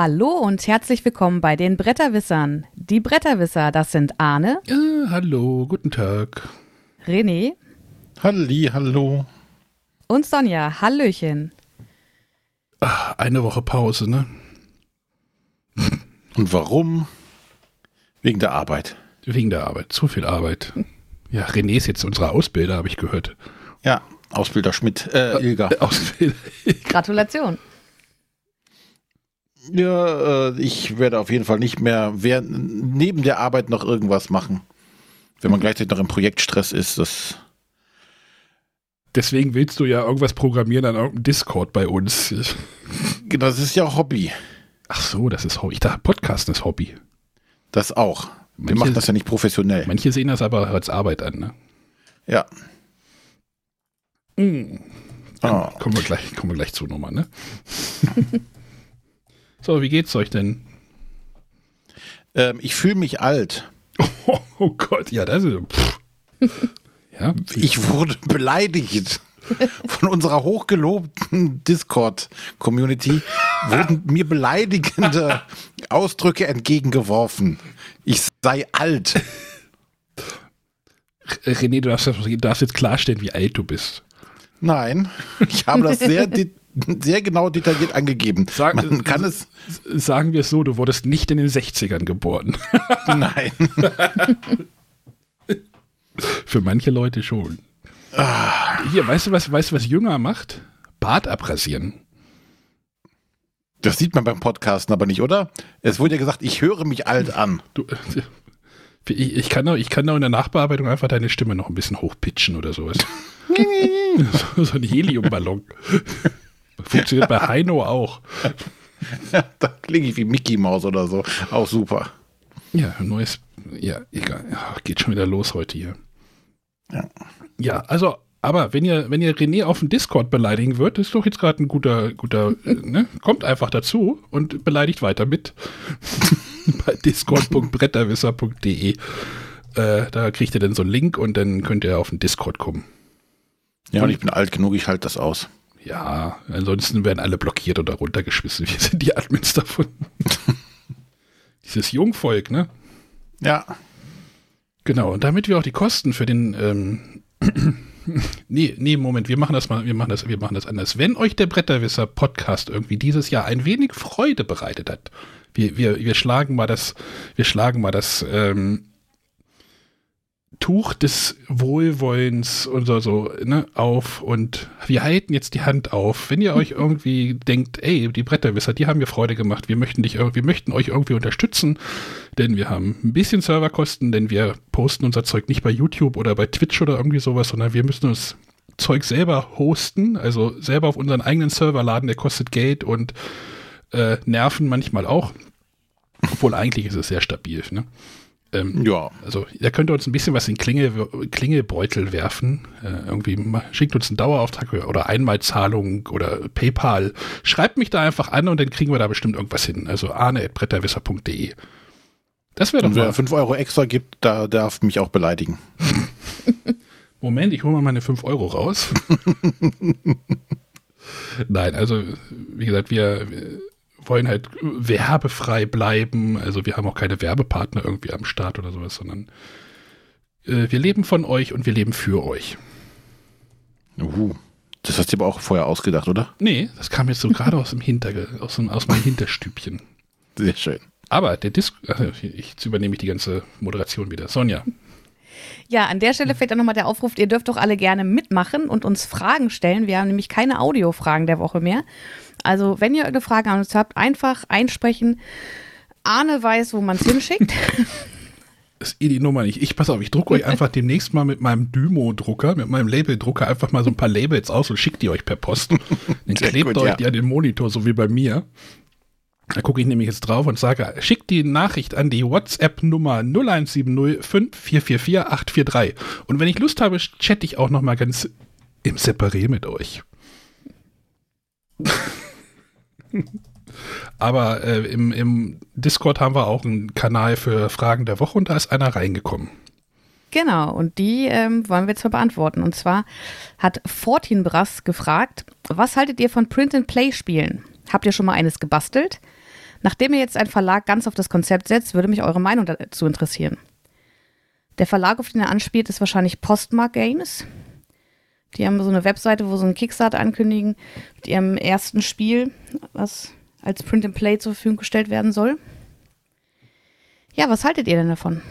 Hallo und herzlich willkommen bei den Bretterwissern. Die Bretterwisser, das sind Arne. Ja, hallo, guten Tag. René. Halli, hallo. Und Sonja. Hallöchen. Ach, eine Woche Pause, ne? Und warum? Wegen der Arbeit. Wegen der Arbeit. Zu viel Arbeit. Ja, René ist jetzt unser Ausbilder, habe ich gehört. Ja, Ausbilder Schmidt, äh, Ilga. Äh, Ausbilder. Gratulation. Ja, äh, ich werde auf jeden Fall nicht mehr neben der Arbeit noch irgendwas machen. Wenn man gleichzeitig noch im Projektstress ist, das. Deswegen willst du ja irgendwas programmieren an irgendeinem Discord bei uns. Genau, Das ist ja Hobby. Ach so, das ist Hobby. Ich dachte, Podcasten ist Hobby. Das auch. Wir Manche- machen das ja nicht professionell. Manche sehen das aber als Arbeit an, ne? Ja. Dann Ah. kommen, wir gleich, kommen wir gleich zu nochmal, ne? so, wie geht's euch denn? Ähm, ich fühle mich alt. Oh, oh Gott, ja, das ist. Ja, Ich wurde beleidigt. Von unserer hochgelobten Discord-Community wurden mir beleidigende Ausdrücke entgegengeworfen. Ich sei alt. René, du darfst, du darfst jetzt klarstellen, wie alt du bist. Nein, ich habe das sehr, de- sehr genau detailliert angegeben. Sag- Man kann es. Sagen wir es so, du wurdest nicht in den 60ern geboren. Nein. Für manche Leute schon. Hier, weißt du, was, weißt du, was Jünger macht? Bart abrasieren. Das sieht man beim Podcasten aber nicht, oder? Es wurde ja gesagt, ich höre mich alt an. Du, ich, ich, kann auch, ich kann auch in der Nachbearbeitung einfach deine Stimme noch ein bisschen hochpitchen oder sowas. so, so ein Heliumballon. Funktioniert bei Heino auch. Da klinge ich wie Mickey Maus oder so. Auch super. Ja, neues. Ja, egal. Ja, geht schon wieder los heute hier. Ja. Ja, also, aber wenn ihr, wenn ihr René auf dem Discord beleidigen wird, ist doch jetzt gerade ein guter, guter, äh, ne? Kommt einfach dazu und beleidigt weiter mit. Bei discord.bretterwisser.de. Äh, da kriegt ihr dann so einen Link und dann könnt ihr auf den Discord kommen. Ja, und ich bin alt genug, ich halte das aus. Ja, ansonsten werden alle blockiert oder runtergeschmissen. Wir sind die Admins davon. Dieses Jungvolk, ne? Ja. Genau, und damit wir auch die Kosten für den ähm, nee, nee, Moment, wir machen das mal, wir machen das, wir machen das anders. Wenn euch der Bretterwisser Podcast irgendwie dieses Jahr ein wenig Freude bereitet hat, wir, wir, wir schlagen mal das, wir schlagen mal das ähm, Tuch des Wohlwollens und so, ne, auf und wir halten jetzt die Hand auf. Wenn ihr euch irgendwie denkt, ey, die Bretterwisser, die haben mir Freude gemacht, wir möchten dich wir möchten euch irgendwie unterstützen, denn wir haben ein bisschen Serverkosten, denn wir posten unser Zeug nicht bei YouTube oder bei Twitch oder irgendwie sowas, sondern wir müssen uns Zeug selber hosten, also selber auf unseren eigenen Server laden, der kostet Geld und äh, Nerven manchmal auch. Obwohl eigentlich ist es sehr stabil, ne? Ähm, Ja. also, da könnt ihr uns ein bisschen was in Klinge, Klingelbeutel werfen. Äh, irgendwie schickt uns einen Dauerauftrag oder Einmalzahlung oder PayPal. Schreibt mich da einfach an und dann kriegen wir da bestimmt irgendwas hin. Also arne.bretterwisser.de. Das wäre doch Und mal. wer 5 Euro extra gibt, da darf mich auch beleidigen. Moment, ich hole mal meine 5 Euro raus. Nein, also wie gesagt, wir wollen halt werbefrei bleiben. Also wir haben auch keine Werbepartner irgendwie am Start oder sowas, sondern äh, wir leben von euch und wir leben für euch. Uhu. Das hast du aber auch vorher ausgedacht, oder? Nee, das kam jetzt so gerade aus dem Hinterge aus, dem, aus meinem Hinterstübchen. Sehr schön. Aber der Disc, also ich, jetzt übernehme ich die ganze Moderation wieder. Sonja, Ja, an der Stelle fällt dann nochmal der Aufruf, ihr dürft doch alle gerne mitmachen und uns Fragen stellen. Wir haben nämlich keine Audiofragen der Woche mehr. Also, wenn ihr irgendeine Frage an uns habt, einfach einsprechen. Arne weiß, wo man es hinschickt. ist eh die Nummer nicht. Ich pass auf, ich drucke euch einfach demnächst mal mit meinem Dymo-Drucker, mit meinem Labeldrucker einfach mal so ein paar Labels aus und schickt die euch per Post. Dann Sehr klebt gut, ihr euch ja. die an den Monitor, so wie bei mir. Da gucke ich nämlich jetzt drauf und sage, schickt die Nachricht an die WhatsApp-Nummer 0170 5444 843. Und wenn ich Lust habe, chatte ich auch noch mal ganz im Separé mit euch. Aber äh, im, im Discord haben wir auch einen Kanal für Fragen der Woche und da ist einer reingekommen. Genau, und die ähm, wollen wir jetzt mal beantworten. Und zwar hat Fortinbras gefragt, was haltet ihr von Print-and-Play-Spielen? Habt ihr schon mal eines gebastelt? Nachdem ihr jetzt ein Verlag ganz auf das Konzept setzt, würde mich eure Meinung dazu interessieren. Der Verlag, auf den er anspielt, ist wahrscheinlich Postmark Games. Die haben so eine Webseite, wo sie einen Kickstarter ankündigen mit ihrem ersten Spiel, was als Print and Play zur Verfügung gestellt werden soll. Ja, was haltet ihr denn davon?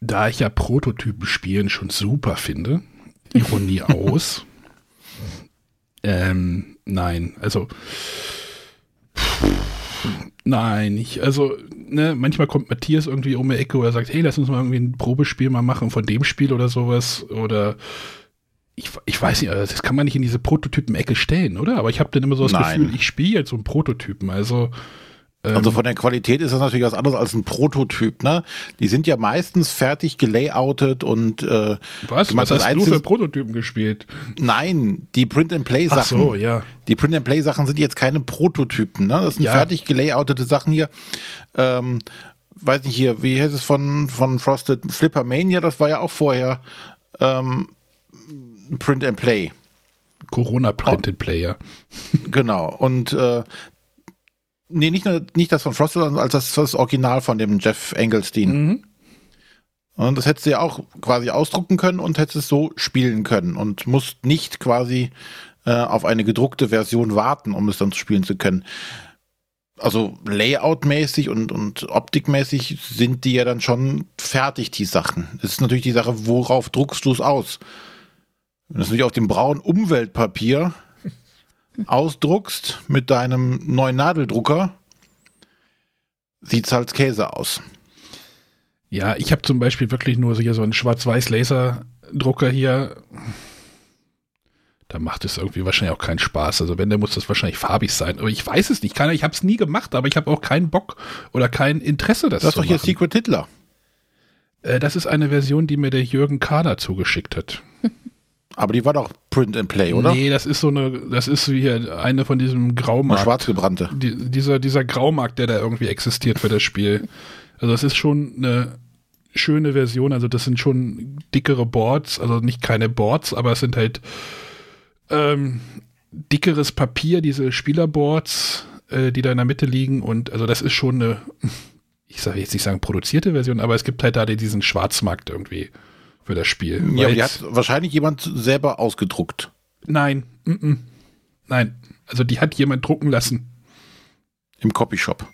Da ich ja Prototypen spielen schon super finde, Ironie aus. Ähm, nein, also nein, ich, also, ne, manchmal kommt Matthias irgendwie um die Ecke oder sagt, hey, lass uns mal irgendwie ein Probespiel mal machen von dem Spiel oder sowas. Oder ich, ich weiß nicht, also das kann man nicht in diese Prototypen-Ecke stellen, oder? Aber ich habe dann immer so das Nein. Gefühl, ich spiele jetzt so einen Prototypen. Also ähm, Also von der Qualität ist das natürlich was anderes als ein Prototyp, ne? Die sind ja meistens fertig gelayoutet und äh, was? du Was hast du für Prototypen gespielt? Nein, die Print-and-Play-Sachen. Ach so, ja. Die Print-and-Play-Sachen sind jetzt keine Prototypen, ne? Das sind Ja. fertig gelayoutete Sachen hier. Ähm, weiß nicht hier, wie heißt es von, von Frosted Flipper Mania, das war ja auch vorher ähm, Print and Play. Corona Printed Player. Genau. Und äh, nee, nicht nur nicht das von Frosted, sondern als das, das Original von dem Jeff Engelstein. Mhm. Und das hättest du ja auch quasi ausdrucken können und hättest es so spielen können und musst nicht quasi äh, auf eine gedruckte Version warten, um es dann spielen zu können. Also Layout-mäßig und, und optikmäßig sind die ja dann schon fertig, die Sachen. Es ist natürlich die Sache, worauf druckst du es aus? Wenn du es natürlich auf dem braunen Umweltpapier ausdruckst mit deinem neuen Nadeldrucker, sieht's als Käse aus. Ja, ich habe zum Beispiel wirklich nur so hier so einen Schwarz-Weiß-Laser-Drucker hier. Da macht es irgendwie wahrscheinlich auch keinen Spaß. Also wenn, dann muss das wahrscheinlich farbig sein. Aber ich weiß es nicht. Keine, ich habe es nie gemacht, aber ich habe auch keinen Bock oder kein Interesse, das Das ist zu doch hier machen. Secret Hitler. Äh, das ist eine Version, die mir der Jürgen Kader zugeschickt hat. Aber die war doch Print and Play, oder? Nee, das ist so eine, das ist wie hier eine von diesem Graumarkt. schwarz gebrannte. Die, dieser, dieser Graumarkt, der da irgendwie existiert für das Spiel. Also es ist schon eine schöne Version, also das sind schon dickere Boards, also nicht keine Boards, aber es sind halt ähm, dickeres Papier, diese Spielerboards, äh, die da in der Mitte liegen und also das ist schon eine, ich sage jetzt nicht sagen produzierte Version, aber es gibt halt da diesen Schwarzmarkt irgendwie für das Spiel. Ja, die hat wahrscheinlich jemand selber ausgedruckt. nein, mm -mm, nein, also die hat jemand drucken lassen. Im Copyshop.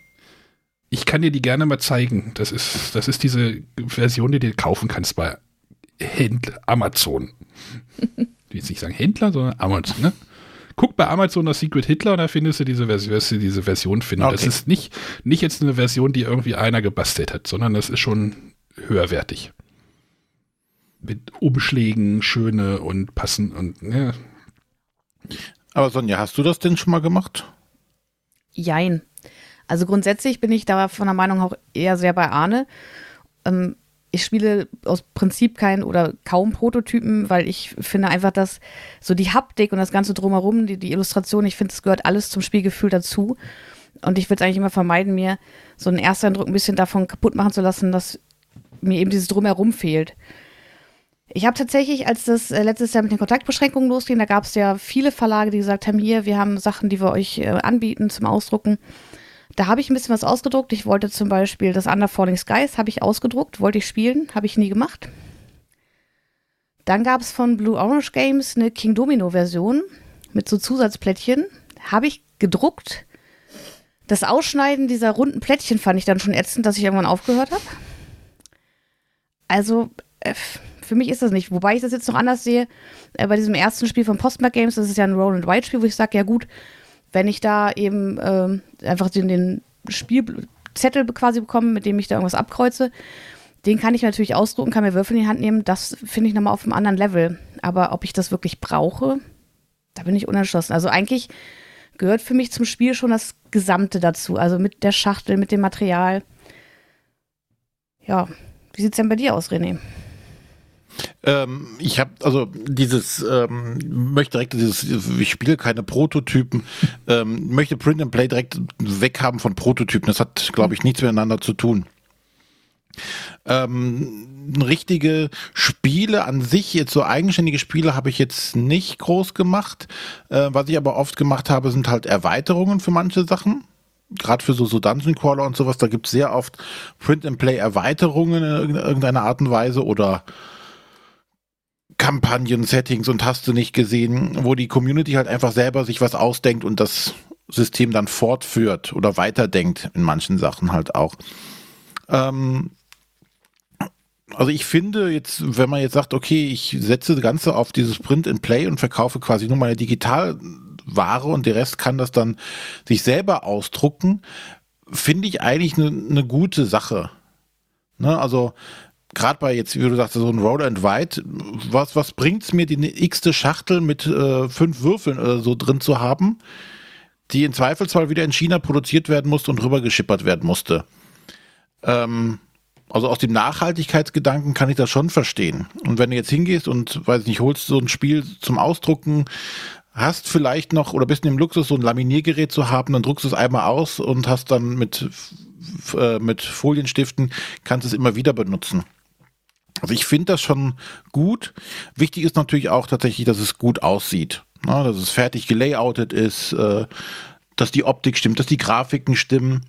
Ich kann dir die gerne mal zeigen. Das ist, das ist diese Version, die du kaufen kannst bei Händler, Amazon. Ich will jetzt nicht sagen Händler, sondern Amazon, ne? Guck bei Amazon nach Secret Hitler und da findest du diese, Vers wirst du diese Version finden. Das Okay. ist nicht, nicht jetzt eine Version, die irgendwie einer gebastelt hat, sondern das ist schon höherwertig. Mit Umschlägen, schöne und passen und ja. Aber Sonja, hast du das denn schon mal gemacht? Jein. Also grundsätzlich bin ich da von der Meinung auch eher sehr bei Arne. Ähm, ich spiele aus Prinzip kein oder kaum Prototypen, weil ich finde einfach, dass so die Haptik und das Ganze drumherum, die, die Illustration, ich finde, es gehört alles zum Spielgefühl dazu. Und ich würde es eigentlich immer vermeiden, mir so einen Ersteindruck ein bisschen davon kaputt machen zu lassen, dass mir eben dieses Drumherum fehlt. Ich habe tatsächlich, als das äh, letztes Jahr mit den Kontaktbeschränkungen losging, da gab es ja viele Verlage, die gesagt haben, hier, wir haben Sachen, die wir euch äh, anbieten zum Ausdrucken. Da habe ich ein bisschen was ausgedruckt. Ich wollte zum Beispiel das Under Falling Skies, habe ich ausgedruckt, wollte ich spielen, habe ich nie gemacht. Dann gab es von Blue Orange Games eine King Domino Version mit so Zusatzplättchen. Habe ich gedruckt. Das Ausschneiden dieser runden Plättchen fand ich dann schon ätzend, dass ich irgendwann aufgehört habe. Also, äh, für mich ist das nicht. Wobei ich das jetzt noch anders sehe. Äh, bei diesem ersten Spiel von Postmark Games, das ist ja ein Roll-and-Ride-Spiel, wo ich sage, ja gut, wenn ich da eben ähm, einfach den, den Spielzettel quasi bekomme, mit dem ich da irgendwas abkreuze, den kann ich natürlich ausdrucken, kann mir Würfel in die Hand nehmen. Das finde ich nochmal auf einem anderen Level. Aber ob ich das wirklich brauche, da bin ich unentschlossen. Also eigentlich gehört für mich zum Spiel schon das Gesamte dazu. Also mit der Schachtel, mit dem Material. Ja, wie sieht's denn bei dir aus, René? Ähm, ich habe also dieses ähm, möchte direkt dieses ich spiele keine Prototypen ähm, möchte Print and Play direkt weghaben von Prototypen. Das hat glaube ich nichts miteinander zu tun. Ähm, richtige Spiele an sich jetzt so eigenständige Spiele habe ich jetzt nicht groß gemacht. Äh, was ich aber oft gemacht habe sind halt Erweiterungen für manche Sachen. Gerade für so, so Dungeon Crawler und sowas, da gibt es sehr oft Print-and-Play-Erweiterungen in irgendeiner Art und Weise oder Kampagnen-Settings und hast du nicht gesehen, wo die Community halt einfach selber sich was ausdenkt und das System dann fortführt oder weiterdenkt in manchen Sachen halt auch. Ähm, also ich finde jetzt, wenn man jetzt sagt, okay, ich setze das Ganze auf dieses Print and Play und verkaufe quasi nur meine Digitalware und der Rest kann das dann sich selber ausdrucken, finde ich eigentlich eine ne gute Sache. Ne? Also gerade bei jetzt, wie du sagst, so ein Roll and White, was, was bringt's mir, die x-te Schachtel mit äh, fünf Würfeln oder so drin zu haben, die in Zweifelsfall wieder in China produziert werden musste und rübergeschippert werden musste. Ähm, also aus dem Nachhaltigkeitsgedanken kann ich das schon verstehen. Und wenn du jetzt hingehst und, weiß ich nicht, holst so ein Spiel zum Ausdrucken, hast vielleicht noch oder bist in dem Luxus, so ein Laminiergerät zu haben, dann druckst du es einmal aus und hast dann mit, äh, mit Folienstiften, kannst es immer wieder benutzen. Also ich finde das schon gut. Wichtig ist natürlich auch tatsächlich, dass es gut aussieht. Na, dass es fertig gelayoutet ist, äh, dass die Optik stimmt, dass die Grafiken stimmen.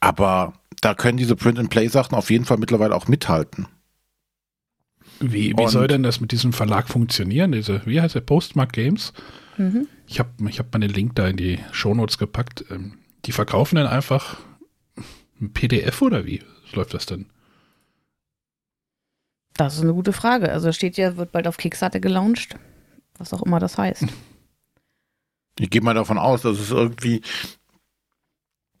Aber da können diese Print-and-Play-Sachen auf jeden Fall mittlerweile auch mithalten. Wie, wie soll denn das mit diesem Verlag funktionieren? Diese, wie heißt der? Postmark Games? Mhm. Ich habe ich hab mal Link da in die Shownotes gepackt. Ähm, die verkaufen dann einfach ein PDF oder wie läuft das denn? Das ist eine gute Frage. Also steht ja, wird bald auf Kickstarter gelauncht. Was auch immer das heißt. Ich gehe mal davon aus, dass es irgendwie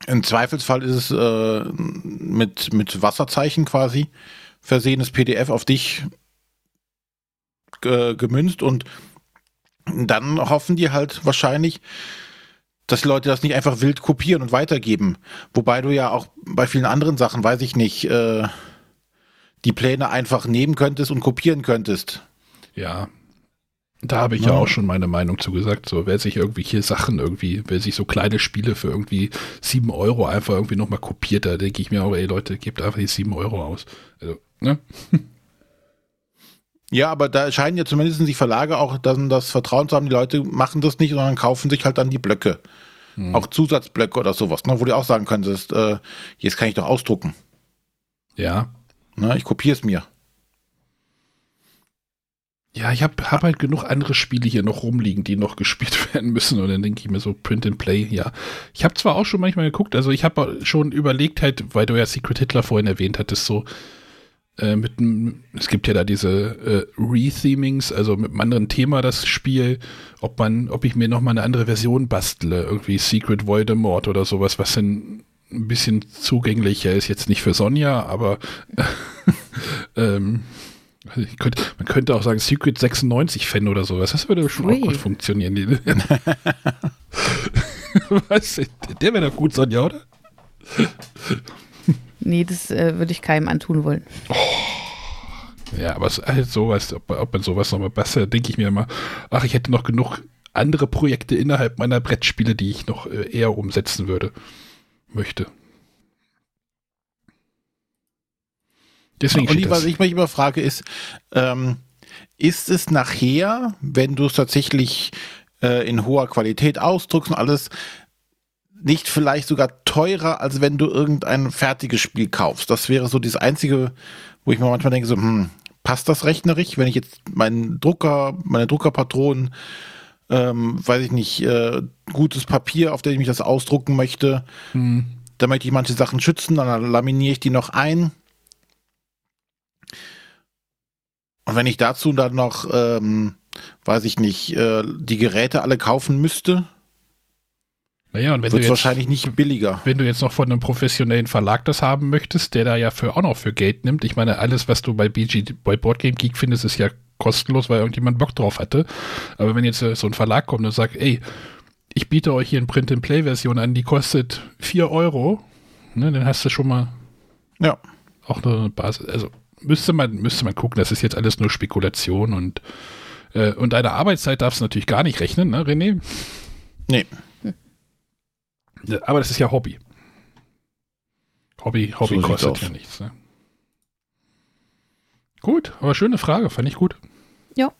im Zweifelsfall ist es äh, mit, mit Wasserzeichen quasi versehenes PDF auf dich gemünzt und dann hoffen die halt wahrscheinlich, dass Leute das nicht einfach wild kopieren und weitergeben. Wobei du ja auch bei vielen anderen Sachen, weiß ich nicht, äh, die Pläne einfach nehmen könntest und kopieren könntest. Ja, da habe ich ja. ja. auch schon meine Meinung zu gesagt. So, wer sich irgendwelche Sachen irgendwie, wer sich so kleine Spiele für irgendwie sieben Euro einfach irgendwie nochmal kopiert, da denke ich mir auch, ey Leute, gebt einfach die sieben Euro aus. Also, ne? Ja, aber da scheinen ja zumindest die Verlage auch dann das Vertrauen zu haben, die Leute machen das nicht, sondern kaufen sich halt dann die Blöcke. Hm. Auch Zusatzblöcke oder sowas, ne, wo du auch sagen könntest, äh, jetzt kann ich doch ausdrucken. Ja. Ne, ich kopiere es mir. Ja, ich habe hab halt genug andere Spiele hier noch rumliegen, die noch gespielt werden müssen. Und dann denke ich mir so, Print and Play, ja. Ich habe zwar auch schon manchmal geguckt, also ich habe schon überlegt halt, weil du ja Secret Hitler vorhin erwähnt hattest, so äh, mit einem, es gibt ja da diese äh, Rethemings, also mit einem anderen Thema das Spiel, ob man, ob ich mir nochmal eine andere Version bastle, irgendwie Secret Voldemort oder sowas, was dann ein bisschen zugänglicher ist, jetzt nicht für Sonja, aber ähm, könnte, man könnte auch sagen Secret 96 Fan oder sowas. Das würde schon Ui. auch gut funktionieren. Was? Der wäre doch gut, Sonja, oder? Nee, das äh, würde ich keinem antun wollen. Oh. Ja, aber halt sowas, ob, ob man sowas nochmal besser, denke ich mir immer, ach, ich hätte noch genug andere Projekte innerhalb meiner Brettspiele, die ich noch äh, eher umsetzen würde, möchte. Deswegen und was ich mich immer frage ist, ähm, ist es nachher, wenn du es tatsächlich äh, in hoher Qualität ausdruckst und alles, nicht vielleicht sogar teurer, als wenn du irgendein fertiges Spiel kaufst? Das wäre so das Einzige, wo ich mir manchmal denke, so, hm, passt das rechnerisch, wenn ich jetzt meinen Drucker, meine Druckerpatronen, ähm, weiß ich nicht, äh, gutes Papier, auf dem ich das ausdrucken möchte, hm. da möchte ich manche Sachen schützen, dann laminiere ich die noch ein Und wenn ich dazu dann noch, ähm, weiß ich nicht, äh, die Geräte alle kaufen müsste, naja, und wenn wird es wahrscheinlich nicht billiger. Wenn du jetzt noch von einem professionellen Verlag das haben möchtest, der da ja für auch noch für Geld nimmt. Ich meine, alles, was du bei BG, bei Boardgame Geek findest, ist ja kostenlos, weil irgendjemand Bock drauf hatte. Aber wenn jetzt äh, so ein Verlag kommt und sagt, ey, ich biete euch hier eine Print-and-Play-Version an, die kostet 4 Euro, ne, dann hast du schon mal ja. auch eine Basis. Also müsste man, müsste man gucken, das ist jetzt alles nur Spekulation und, äh, und deine Arbeitszeit darfst du natürlich gar nicht rechnen, ne, René? Nee. Aber das ist ja Hobby. Hobby, Hobby so kostet ja nichts. Ne? Gut, aber schöne Frage, fand ich gut. Ja.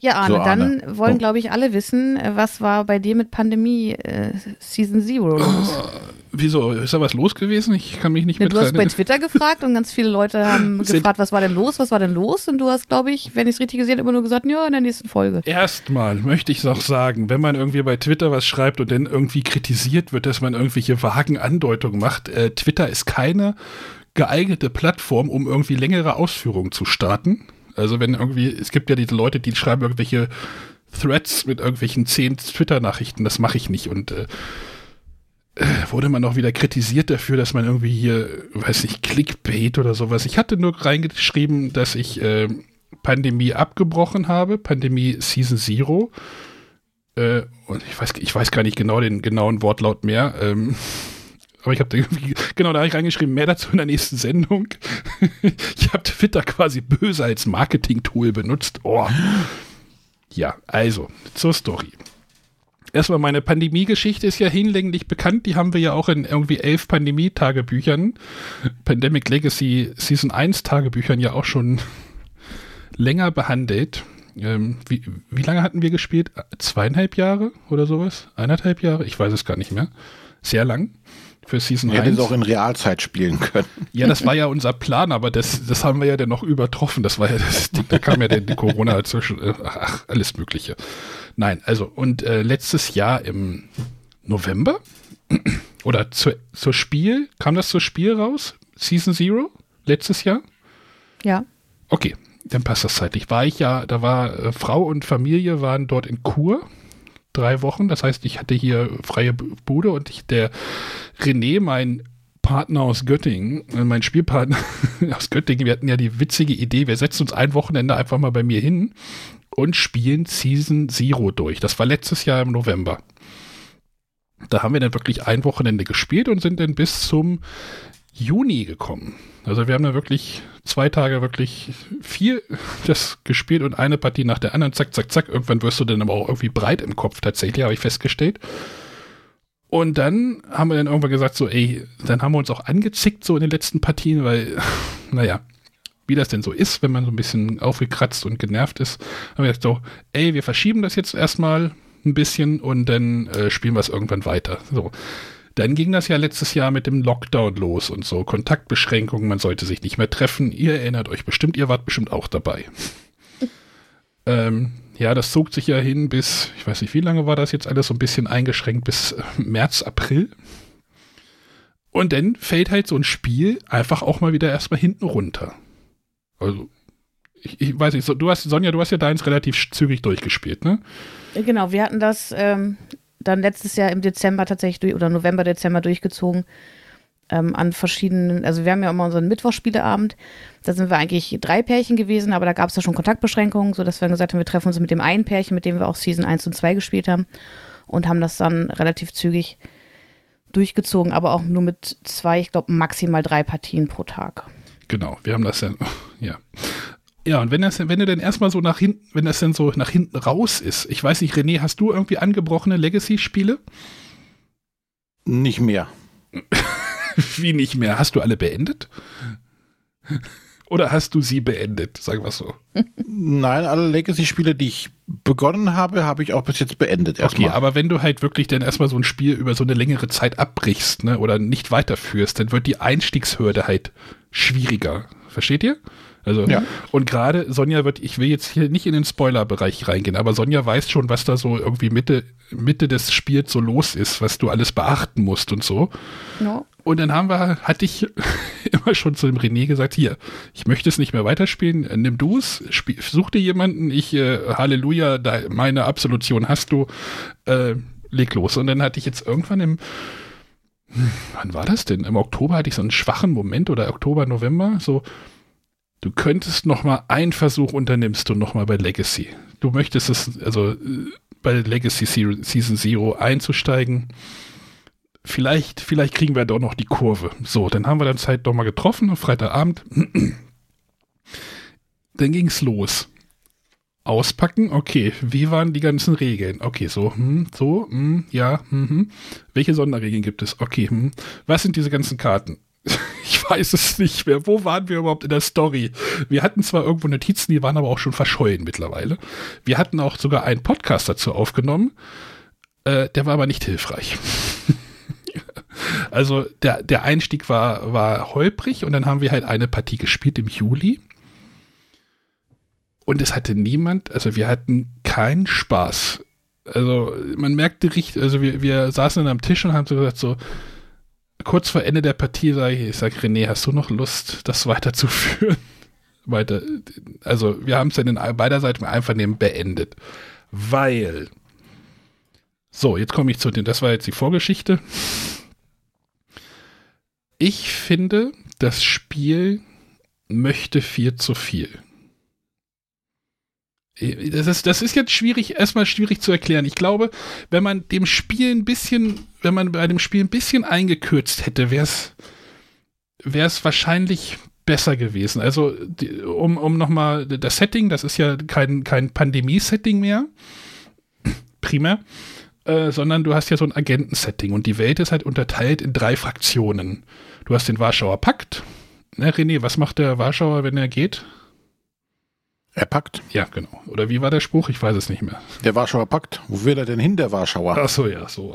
Ja, Arne, So, Arne. dann wollen, Oh. glaube ich, alle wissen, äh, was war bei dir mit Pandemie äh, Season Zero los? Wieso? Ist da was los gewesen? Ich kann mich nicht mit du hast bei Twitter gefragt und ganz viele Leute haben gefragt, was war denn los, was war denn los? Und du hast, glaube ich, wenn ich es richtig gesehen habe, immer nur gesagt, ja, in der nächsten Folge. Erstmal möchte ich noch sagen, wenn man irgendwie bei Twitter was schreibt und dann irgendwie kritisiert wird, dass man irgendwelche vagen Andeutungen macht, äh, Twitter ist keine geeignete Plattform, um irgendwie längere Ausführungen zu starten. Also wenn irgendwie, es gibt ja diese Leute, die schreiben irgendwelche Threads mit irgendwelchen zehn Twitter-Nachrichten, das mache ich nicht und äh, äh, wurde man auch wieder kritisiert dafür, dass man irgendwie hier, weiß nicht, Clickbait oder sowas. Ich hatte nur reingeschrieben, dass ich äh, Pandemie abgebrochen habe, Pandemie Season Zero. Äh, und ich weiß, ich weiß gar nicht genau den genauen Wortlaut mehr. Ähm, aber ich habe irgendwie, genau da habe ich reingeschrieben, mehr dazu in der nächsten Sendung. ich habe Twitter quasi böse als Marketing-Tool benutzt. Oh. Ja, also, zur Story. Erstmal, meine Pandemie-Geschichte ist ja hinlänglich bekannt. Die haben wir ja auch in irgendwie elf Pandemie-Tagebüchern, Pandemic Legacy Season 1 Tagebüchern ja auch schon länger behandelt. Ähm, wie, wie lange hatten wir gespielt? Zweieinhalb Jahre oder sowas? Eineinhalb Jahre? Ich weiß es gar nicht mehr. Sehr lang für Season hätte 1. es auch in Realzeit spielen können. Ja, das war ja unser Plan, aber das, das haben wir ja dann noch übertroffen. Das war ja das Ding, da kam ja dann die Corona dazwischen. äh, Ach, alles Mögliche. Nein, also, und äh, letztes Jahr im November oder zu, zur Spiel, kam das zur Spiel raus? Season Zero? Letztes Jahr? Ja. Okay, dann passt das zeitlich. War ich ja, da war äh, Frau und Familie waren dort in Kur. Drei Wochen. Das heißt, ich hatte hier freie Bude und ich, der René, mein Partner aus Göttingen, äh, mein Spielpartner aus Göttingen, wir hatten ja die witzige Idee, wir setzen uns ein Wochenende einfach mal bei mir hin und spielen Season Zero durch. Das war letztes Jahr im November. Da haben wir dann wirklich ein Wochenende gespielt und sind dann bis zum Juni gekommen. Also wir haben da wirklich zwei Tage wirklich viel das gespielt und eine Partie nach der anderen, zack, zack, zack. Irgendwann wirst du dann aber auch irgendwie breit im Kopf tatsächlich, habe ich festgestellt. Und dann haben wir dann irgendwann gesagt, so, ey, dann haben wir uns auch angezickt so in den letzten Partien, weil, naja, wie das denn so ist, wenn man so ein bisschen aufgekratzt und genervt ist, haben wir gesagt, so, ey, wir verschieben das jetzt erstmal ein bisschen und dann äh, spielen wir es irgendwann weiter. So. Dann ging das ja letztes Jahr mit dem Lockdown los und so Kontaktbeschränkungen, man sollte sich nicht mehr treffen. Ihr erinnert euch bestimmt, ihr wart bestimmt auch dabei. ähm, ja, das zog sich ja hin bis, ich weiß nicht, wie lange war das jetzt alles so ein bisschen eingeschränkt, bis äh, März, April. Und dann fällt halt so ein Spiel einfach auch mal wieder erstmal hinten runter. Also, ich, ich weiß nicht, so, du hast, Sonja, du hast ja deins relativ zügig durchgespielt, ne? Genau, wir hatten das ähm, dann letztes Jahr im Dezember tatsächlich durch, oder November, Dezember durchgezogen. Ähm, an verschiedenen, also wir haben ja immer unseren Mittwochspieleabend. Da sind wir eigentlich drei Pärchen gewesen, aber da gab es ja schon Kontaktbeschränkungen, sodass wir gesagt haben, wir treffen uns mit dem einen Pärchen, mit dem wir auch Season 1 und 2 gespielt haben und haben das dann relativ zügig durchgezogen, aber auch nur mit zwei, ich glaube maximal drei Partien pro Tag. Genau, wir haben das dann, ja. Ja, und wenn das, wenn du denn erstmal so nach hinten, wenn das dann so nach hinten raus ist, ich weiß nicht, René, hast du irgendwie angebrochene Legacy-Spiele? Nicht mehr. Wie nicht mehr? Hast du alle beendet? Oder hast du sie beendet? Sagen wir so. Nein, alle Legacy-Spiele, die ich begonnen habe, habe ich auch bis jetzt beendet. Okay, Erstmal. aber wenn du halt wirklich dann erstmal so ein Spiel über so eine längere Zeit abbrichst, ne, oder nicht weiterführst, dann wird die Einstiegshürde halt schwieriger. Versteht ihr? Also, Ja. und gerade Sonja wird, ich will jetzt hier nicht in den Spoiler-Bereich reingehen, aber Sonja weiß schon, was da so irgendwie Mitte, Mitte des Spiels so los ist, was du alles beachten musst und so. No. Und dann haben wir, hatte ich immer schon zu dem René gesagt, hier, ich möchte es nicht mehr weiterspielen, nimm du es, such dir jemanden, ich, äh, Halleluja, da, meine Absolution hast du, äh, leg los. Und dann hatte ich jetzt irgendwann im, wann war das denn? Im Oktober hatte ich so einen schwachen Moment oder Oktober, November, so, du könntest noch mal einen Versuch unternimmst du noch mal bei Legacy. Du möchtest es, also äh, bei Legacy Season Zero einzusteigen vielleicht, vielleicht kriegen wir doch noch die Kurve. So, dann haben wir dann Zeit noch mal getroffen, Freitagabend. Dann ging's los. Auspacken, okay. Wie waren die ganzen Regeln? Okay, so, hm, so, hm, ja, hm, hm. Welche Sonderregeln gibt es? Okay, hm. Was sind diese ganzen Karten? Ich weiß es nicht mehr. Wo waren wir überhaupt in der Story? Wir hatten zwar irgendwo Notizen, die waren aber auch schon verschollen mittlerweile. Wir hatten auch sogar einen Podcast dazu aufgenommen. Äh, der war aber nicht hilfreich. also der, der Einstieg war, war holprig und dann haben wir halt eine Partie gespielt im Juli. Und es hatte niemand, also wir hatten keinen Spaß. Also man merkte richtig, also wir, wir saßen dann am Tisch und haben so gesagt, so, kurz vor Ende der Partie sage ich, ich sage, René, hast du noch Lust, das weiterzuführen? Weiter, also wir haben es dann in beider Seiten Einvernehmen beendet. Weil, so, jetzt komme ich zu den, das war jetzt die Vorgeschichte. Ich finde, das Spiel möchte viel zu viel. Das ist, das ist jetzt schwierig, erstmal schwierig zu erklären. Ich glaube, wenn man dem Spiel ein bisschen, wenn man bei dem Spiel ein bisschen eingekürzt hätte, wäre es wahrscheinlich besser gewesen. Also, die, um, um nochmal, das Setting, das ist ja kein, kein Pandemie-Setting mehr, primär, äh, sondern du hast ja so ein Agentensetting und die Welt ist halt unterteilt in drei Fraktionen. Du hast den Warschauer Pakt. Ne, René, was macht der Warschauer, wenn er geht? Er packt. Ja, genau. Oder wie war der Spruch? Ich weiß es nicht mehr. Der Warschauer Pakt. Wo will er denn hin, der Warschauer? Ach so, ja, so.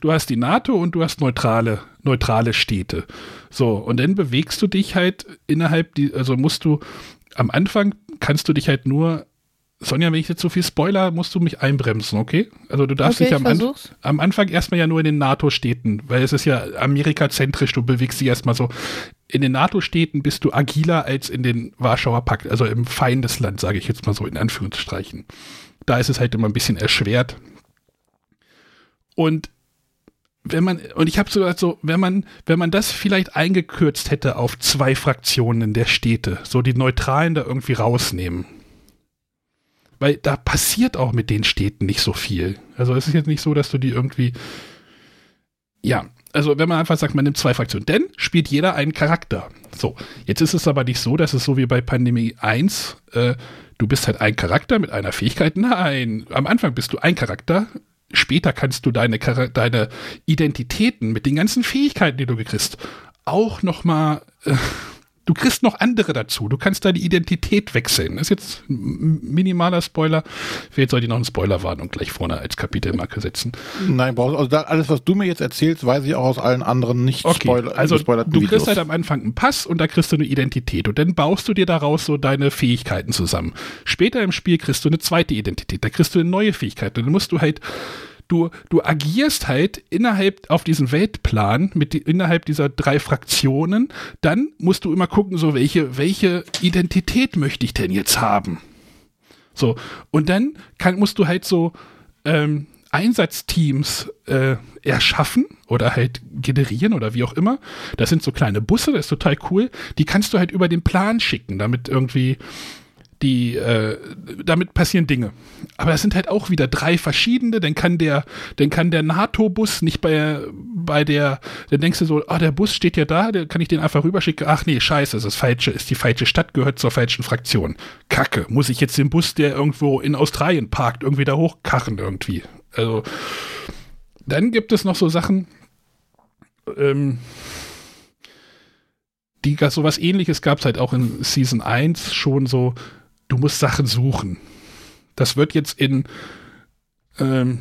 Du hast die NATO und du hast neutrale, neutrale Städte. So, und dann bewegst du dich halt innerhalb die, also musst du, am Anfang kannst du dich halt nur Sonja, wenn ich jetzt so viel Spoiler, musst du mich einbremsen, okay? Also du darfst Okay, dich ich am, An am Anfang erstmal ja nur in den NATO-Städten, weil es ist ja amerikazentrisch, du bewegst dich erstmal so. In den NATO-Städten bist du agiler als in den Warschauer Pakt, also im Feindesland, sage ich jetzt mal so in Anführungsstrichen. Da ist es halt immer ein bisschen erschwert. Und wenn man, und ich habe so gesagt, so, wenn man, wenn man das vielleicht eingekürzt hätte auf zwei Fraktionen der Städte, so die Neutralen da irgendwie rausnehmen. Weil da passiert auch mit den Städten nicht so viel. Also es ist jetzt nicht so, dass du die irgendwie. Ja, also wenn man einfach sagt, man nimmt zwei Fraktionen, denn spielt jeder einen Charakter. So, jetzt ist es aber nicht so, dass es so wie bei Pandemie 1, äh, du bist halt ein Charakter mit einer Fähigkeit. Nein, am Anfang bist du ein Charakter. Später kannst du deine, deine Identitäten mit den ganzen Fähigkeiten, die du kriegst, auch noch mal äh, Du kriegst noch andere dazu. Du kannst deine Identität wechseln. Das ist jetzt ein minimaler Spoiler. Vielleicht sollte ich noch eine Spoilerwarnung gleich vorne als Kapitelmarke setzen. Nein, brauchst also da, alles, was du mir jetzt erzählst, weiß ich auch aus allen anderen nicht Okay, spoiler also du kriegst Videos. halt am Anfang einen Pass und da kriegst du eine Identität und dann baust du dir daraus so deine Fähigkeiten zusammen. Später im Spiel kriegst du eine zweite Identität, da kriegst du eine neue Fähigkeit und dann musst du halt Du, du agierst halt innerhalb auf diesem Weltplan mit die, innerhalb dieser drei Fraktionen, dann musst du immer gucken, so welche, welche Identität möchte ich denn jetzt haben? So, und dann kann, musst du halt so ähm, Einsatzteams äh, erschaffen oder halt generieren oder wie auch immer. Das sind so kleine Busse, das ist total cool. Die kannst du halt über den Plan schicken, damit irgendwie die, äh, damit passieren Dinge. Aber es sind halt auch wieder drei verschiedene, dann kann der, dann kann der NATO-Bus nicht bei, bei der, dann denkst du so, ah, der Bus steht ja da, dann kann ich den einfach rüberschicken. Ach nee, scheiße, es ist falsche, ist die falsche Stadt, gehört zur falschen Fraktion. Kacke, muss ich jetzt den Bus, der irgendwo in Australien parkt, irgendwie da hochkachen irgendwie. Also, dann gibt es noch so Sachen, ähm, die so was ähnliches gab es halt auch in Season 1 schon so, du musst Sachen suchen. Das wird jetzt in ähm,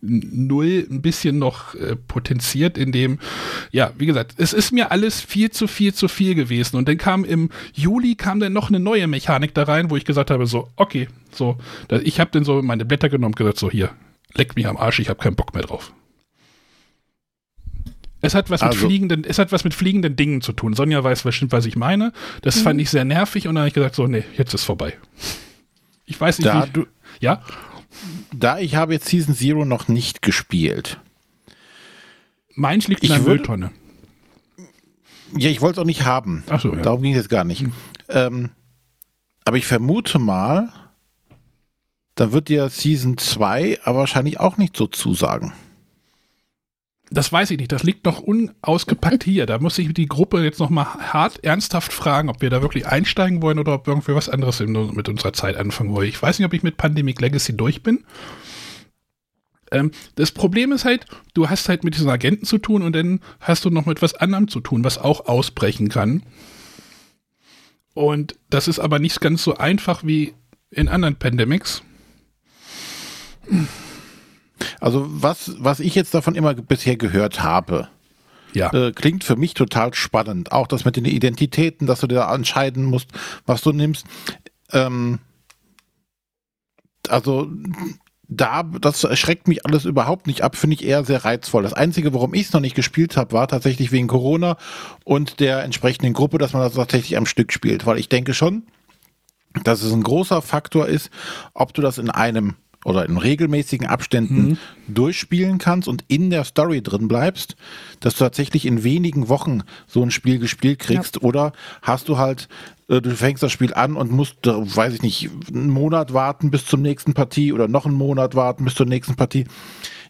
null ein bisschen noch äh, potenziert, indem, ja, wie gesagt, es ist mir alles viel zu viel zu viel gewesen. Und dann kam im Juli kam dann noch eine neue Mechanik da rein, wo ich gesagt habe, so, okay, so, ich habe dann so meine Blätter genommen und gesagt, so, hier, leck mich am Arsch, ich habe keinen Bock mehr drauf. Es hat was mit Also- fliegenden, es hat was mit fliegenden Dingen zu tun. Sonja weiß bestimmt, was ich meine. Das fand ich sehr nervig und dann habe ich gesagt, so, nee, jetzt ist vorbei. Ich weiß nicht, Da wie, du, ja, da ich habe jetzt Season Zero noch nicht gespielt. meins liegt in der Mülltonne. Ja, ich wollte es auch nicht haben. Ach so, ja. Darum ging es jetzt gar nicht. Ähm, aber ich vermute mal, dann wird dir Season 2 aber wahrscheinlich auch nicht so zusagen. Das weiß ich nicht. Das liegt noch unausgepackt hier. Da muss ich die Gruppe jetzt noch mal hart ernsthaft fragen, ob wir da wirklich einsteigen wollen oder ob wir irgendwie was anderes mit unserer Zeit anfangen wollen. Ich weiß nicht, ob ich mit Pandemic Legacy durch bin. Ähm, das Problem ist halt, du hast halt mit diesen Agenten zu tun und dann hast du noch mit was anderem zu tun, was auch ausbrechen kann. Und das ist aber nicht ganz so einfach wie in anderen Pandemics. Also was, was ich jetzt davon immer bisher gehört habe, Ja. äh, klingt für mich total spannend. Auch das mit den Identitäten, dass du dir da entscheiden musst, was du nimmst. Ähm, also da, das erschreckt mich alles überhaupt nicht ab, finde ich eher sehr reizvoll. Das Einzige, warum ich es noch nicht gespielt habe, war tatsächlich wegen Corona und der entsprechenden Gruppe, dass man das tatsächlich am Stück spielt. Weil ich denke schon, dass es ein großer Faktor ist, ob du das in einem oder in regelmäßigen Abständen durchspielen kannst und in der Story drin bleibst, dass du tatsächlich in wenigen Wochen so ein Spiel gespielt kriegst. Oder hast du halt, äh, du fängst das Spiel an und musst, äh, weiß ich nicht, einen Monat warten bis zum nächsten Partie oder noch einen Monat warten bis zur nächsten Partie.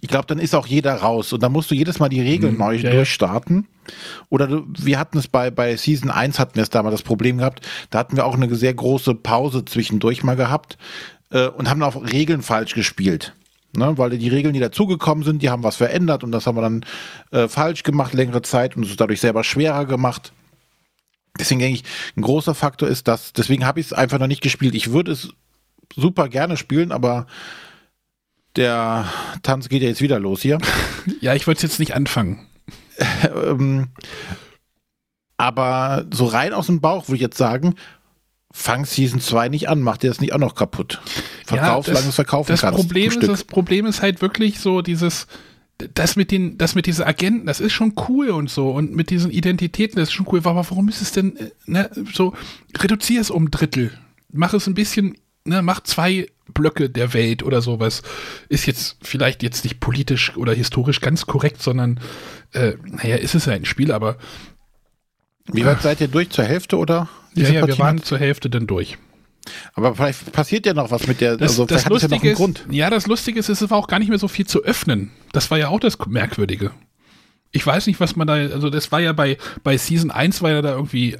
Ich glaube, dann ist auch jeder raus. Und dann musst du jedes Mal die Regeln neu ja, ja. durchstarten. Oder du, wir hatten es bei, bei Season 1 hatten wir es damals das Problem gehabt, da hatten wir auch eine sehr große Pause zwischendurch mal gehabt äh, und haben auch Regeln falsch gespielt. Ne, weil die Regeln, die dazugekommen sind, die haben was verändert und das haben wir dann äh, falsch gemacht längere Zeit und es ist dadurch selber schwerer gemacht. Deswegen denke ich, ein großer Faktor ist das, deswegen habe ich es einfach noch nicht gespielt. Ich würde es super gerne spielen, aber der Tanz geht ja jetzt wieder los hier. Ja, ich wollte es jetzt nicht anfangen. ähm, aber so rein aus dem Bauch würde ich jetzt sagen, fang Season 2 nicht an, mach dir das nicht auch noch kaputt. Verkauf, Ja, das- solange du es verkaufen Das kannst. Problem, ist, Stück. das Problem ist halt wirklich so dieses, das mit den, das mit diesen Agenten, das ist schon cool und so und mit diesen Identitäten, das ist schon cool. Aber warum ist es denn, äh, ne, so, reduzier es um ein Drittel. Mach es ein bisschen, ne, mach zwei Blöcke der Welt oder sowas. Ist jetzt vielleicht jetzt nicht politisch oder historisch ganz korrekt, sondern, äh, naja, ist es ja ein Spiel, aber Wie weit seid ihr durch? Zur Hälfte oder? Ja, ja, wir waren zur Hälfte dann durch. Aber vielleicht passiert ja noch was mit der, Das, also das ja Lustige einen ist, Grund. ja, das Lustige ist, es war auch gar nicht mehr so viel zu öffnen. Das war ja auch das Merkwürdige. Ich weiß nicht, was man da, also das war ja bei, bei Season 1 war ja da irgendwie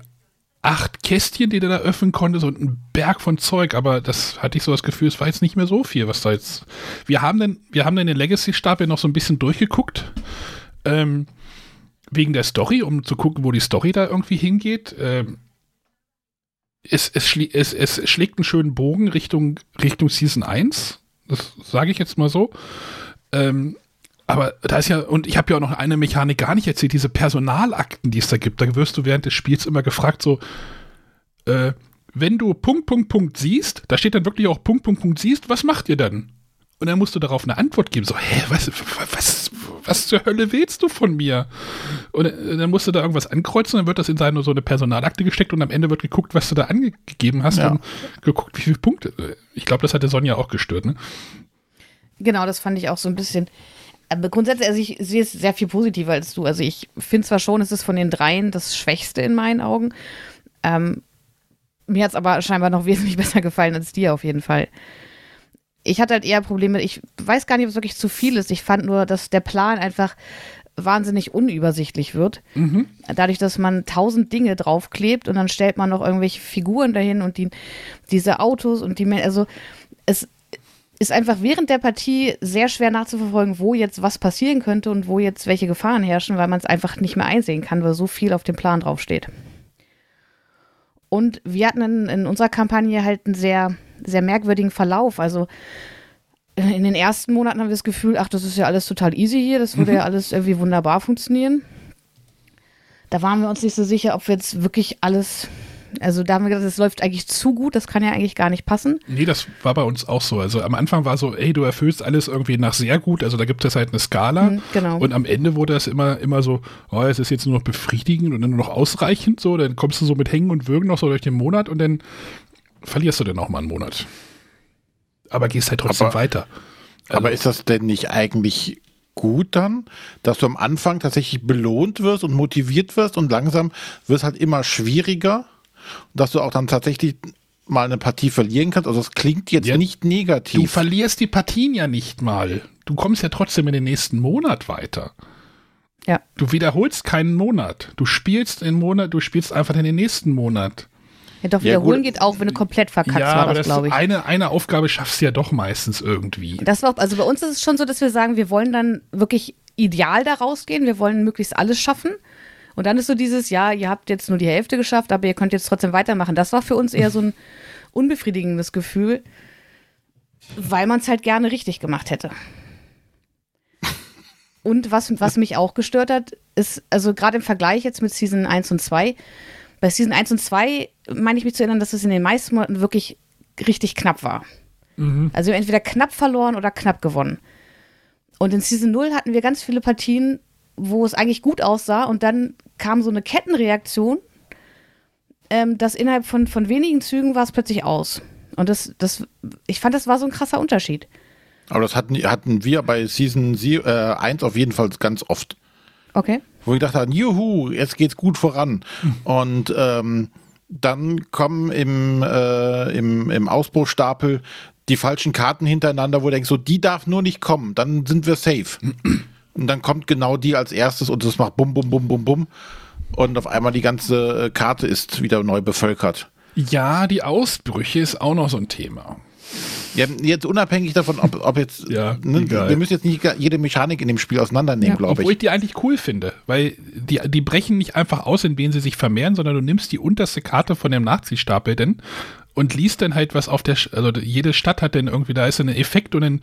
acht Kästchen, die du da öffnen konntest und ein Berg von Zeug, aber das hatte ich so das Gefühl, es war jetzt nicht mehr so viel, was da jetzt. Wir haben denn, wir haben dann den Legacy-Stab ja noch so ein bisschen durchgeguckt. Ähm, wegen der Story, um zu gucken, wo die Story da irgendwie hingeht. Ähm, es, es, schlie- es, es schlägt einen schönen Bogen Richtung, Richtung Season 1. Das sage ich jetzt mal so. Ähm, aber da ist ja, und ich habe ja auch noch eine Mechanik gar nicht erzählt, diese Personalakten, die es da gibt. Da wirst du während des Spiels immer gefragt, so, äh, wenn du Punkt, Punkt, Punkt siehst, da steht dann wirklich auch Punkt, Punkt, Punkt siehst, was macht ihr dann? Und dann musst du darauf eine Antwort geben, so, hä, was, was, was zur Hölle willst du von mir? Und äh, dann musst du da irgendwas ankreuzen, dann wird das in seine so eine Personalakte gesteckt und am Ende wird geguckt, was du da angegeben hast Ja. und geguckt, wie viele Punkte. Ich glaube, das hatte Sonja auch gestört, ne? Genau, das fand ich auch so ein bisschen. Aber grundsätzlich, also ich sehe es sehr viel positiver als du. Also ich finde zwar schon, es ist von den dreien das Schwächste in meinen Augen. Ähm, mir hat es aber scheinbar noch wesentlich besser gefallen als dir auf jeden Fall. Ich hatte halt eher Probleme, ich weiß gar nicht, ob es wirklich zu viel ist. Ich fand nur, dass der Plan einfach wahnsinnig unübersichtlich wird. Dadurch, dass man tausend Dinge draufklebt und dann stellt man noch irgendwelche Figuren dahin und die, diese Autos und die, also es ist einfach während der Partie sehr schwer nachzuverfolgen, wo jetzt was passieren könnte und wo jetzt welche Gefahren herrschen, weil man es einfach nicht mehr einsehen kann, weil so viel auf dem Plan draufsteht. Und wir hatten in, in unserer Kampagne halt einen sehr, sehr merkwürdigen Verlauf. Also äh, in den ersten Monaten haben wir das Gefühl, ach, das ist ja alles total easy hier, das würde ja alles irgendwie wunderbar funktionieren. Da waren wir uns nicht so sicher, ob wir jetzt wirklich alles, also da haben wir gedacht, das läuft eigentlich zu gut, das kann ja eigentlich gar nicht passen. Nee, das war bei uns auch so. Also am Anfang war so, ey, du erfüllst alles irgendwie nach sehr gut. Also da gibt es halt eine Skala. Mhm, genau. Und am Ende wurde das immer, immer so, oh, es ist jetzt nur noch befriedigend und dann nur noch ausreichend. So, dann kommst du so mit Hängen und Würgen noch so durch den Monat und dann verlierst du dann auch mal einen Monat. Aber gehst halt trotzdem Aber- weiter. Aber ist das denn nicht eigentlich gut dann, dass du am Anfang tatsächlich belohnt wirst und motiviert wirst und langsam wird es halt immer schwieriger, dass du auch dann tatsächlich mal eine Partie verlieren kannst? Also das klingt jetzt Ja, nicht Du negativ. verlierst die Partien ja nicht mal. Du kommst ja trotzdem in den nächsten Monat weiter. Ja. Du wiederholst keinen Monat. Du spielst den Monat, du spielst einfach in den nächsten Monat. Ja, doch, Ja, wiederholen gut. geht auch, wenn du komplett verkackst, ja, war das glaube ich. eine, eine Aufgabe schaffst du ja doch meistens irgendwie. Das war, also bei uns ist es schon so, dass wir sagen, wir wollen dann wirklich ideal da rausgehen, wir wollen möglichst alles schaffen. Und dann ist so dieses, ja, ihr habt jetzt nur die Hälfte geschafft, aber ihr könnt jetzt trotzdem weitermachen. Das war für uns eher so ein unbefriedigendes Gefühl, weil man es halt gerne richtig gemacht hätte. Und was, was mich auch gestört hat, ist, also gerade im Vergleich jetzt mit Season 1 und 2, bei Season 1 und 2 meine ich mich zu erinnern, dass es in den meisten Monaten wirklich richtig knapp war. Also entweder knapp verloren oder knapp gewonnen. Und in Season 0 hatten wir ganz viele Partien, wo es eigentlich gut aussah und dann kam so eine Kettenreaktion, ähm, dass innerhalb von, von wenigen Zügen war es plötzlich aus. Und das, das, ich fand, das war so ein krasser Unterschied. Aber das hatten, hatten wir bei Season Sie- äh, 1 auf jeden Fall ganz oft. Okay. Wo wir gedacht haben, juhu, jetzt geht's gut voran. Und ähm, dann kommen im, äh, im, im Ausbruchstapel die falschen Karten hintereinander, wo du denkst, so, die darf nur nicht kommen, dann sind wir safe. Und dann kommt genau die als erstes und das macht bum, bum, bum, bum, bum. Und auf einmal die ganze äh, Karte ist wieder neu bevölkert. Ja, die Ausbrüche ist auch noch so ein Thema. Ja, jetzt unabhängig davon, ob, ob jetzt, Ja, ne, egal. wir müssen jetzt nicht jede Mechanik in dem Spiel auseinandernehmen, Ja. glaube Obwohl ich. ich die eigentlich cool finde, weil die, die brechen nicht einfach aus, indem sie sich vermehren, sondern du nimmst die unterste Karte von dem Nachziehstapel denn und liest dann halt was auf der, also jede Stadt hat dann irgendwie, da ist ein Effekt und dann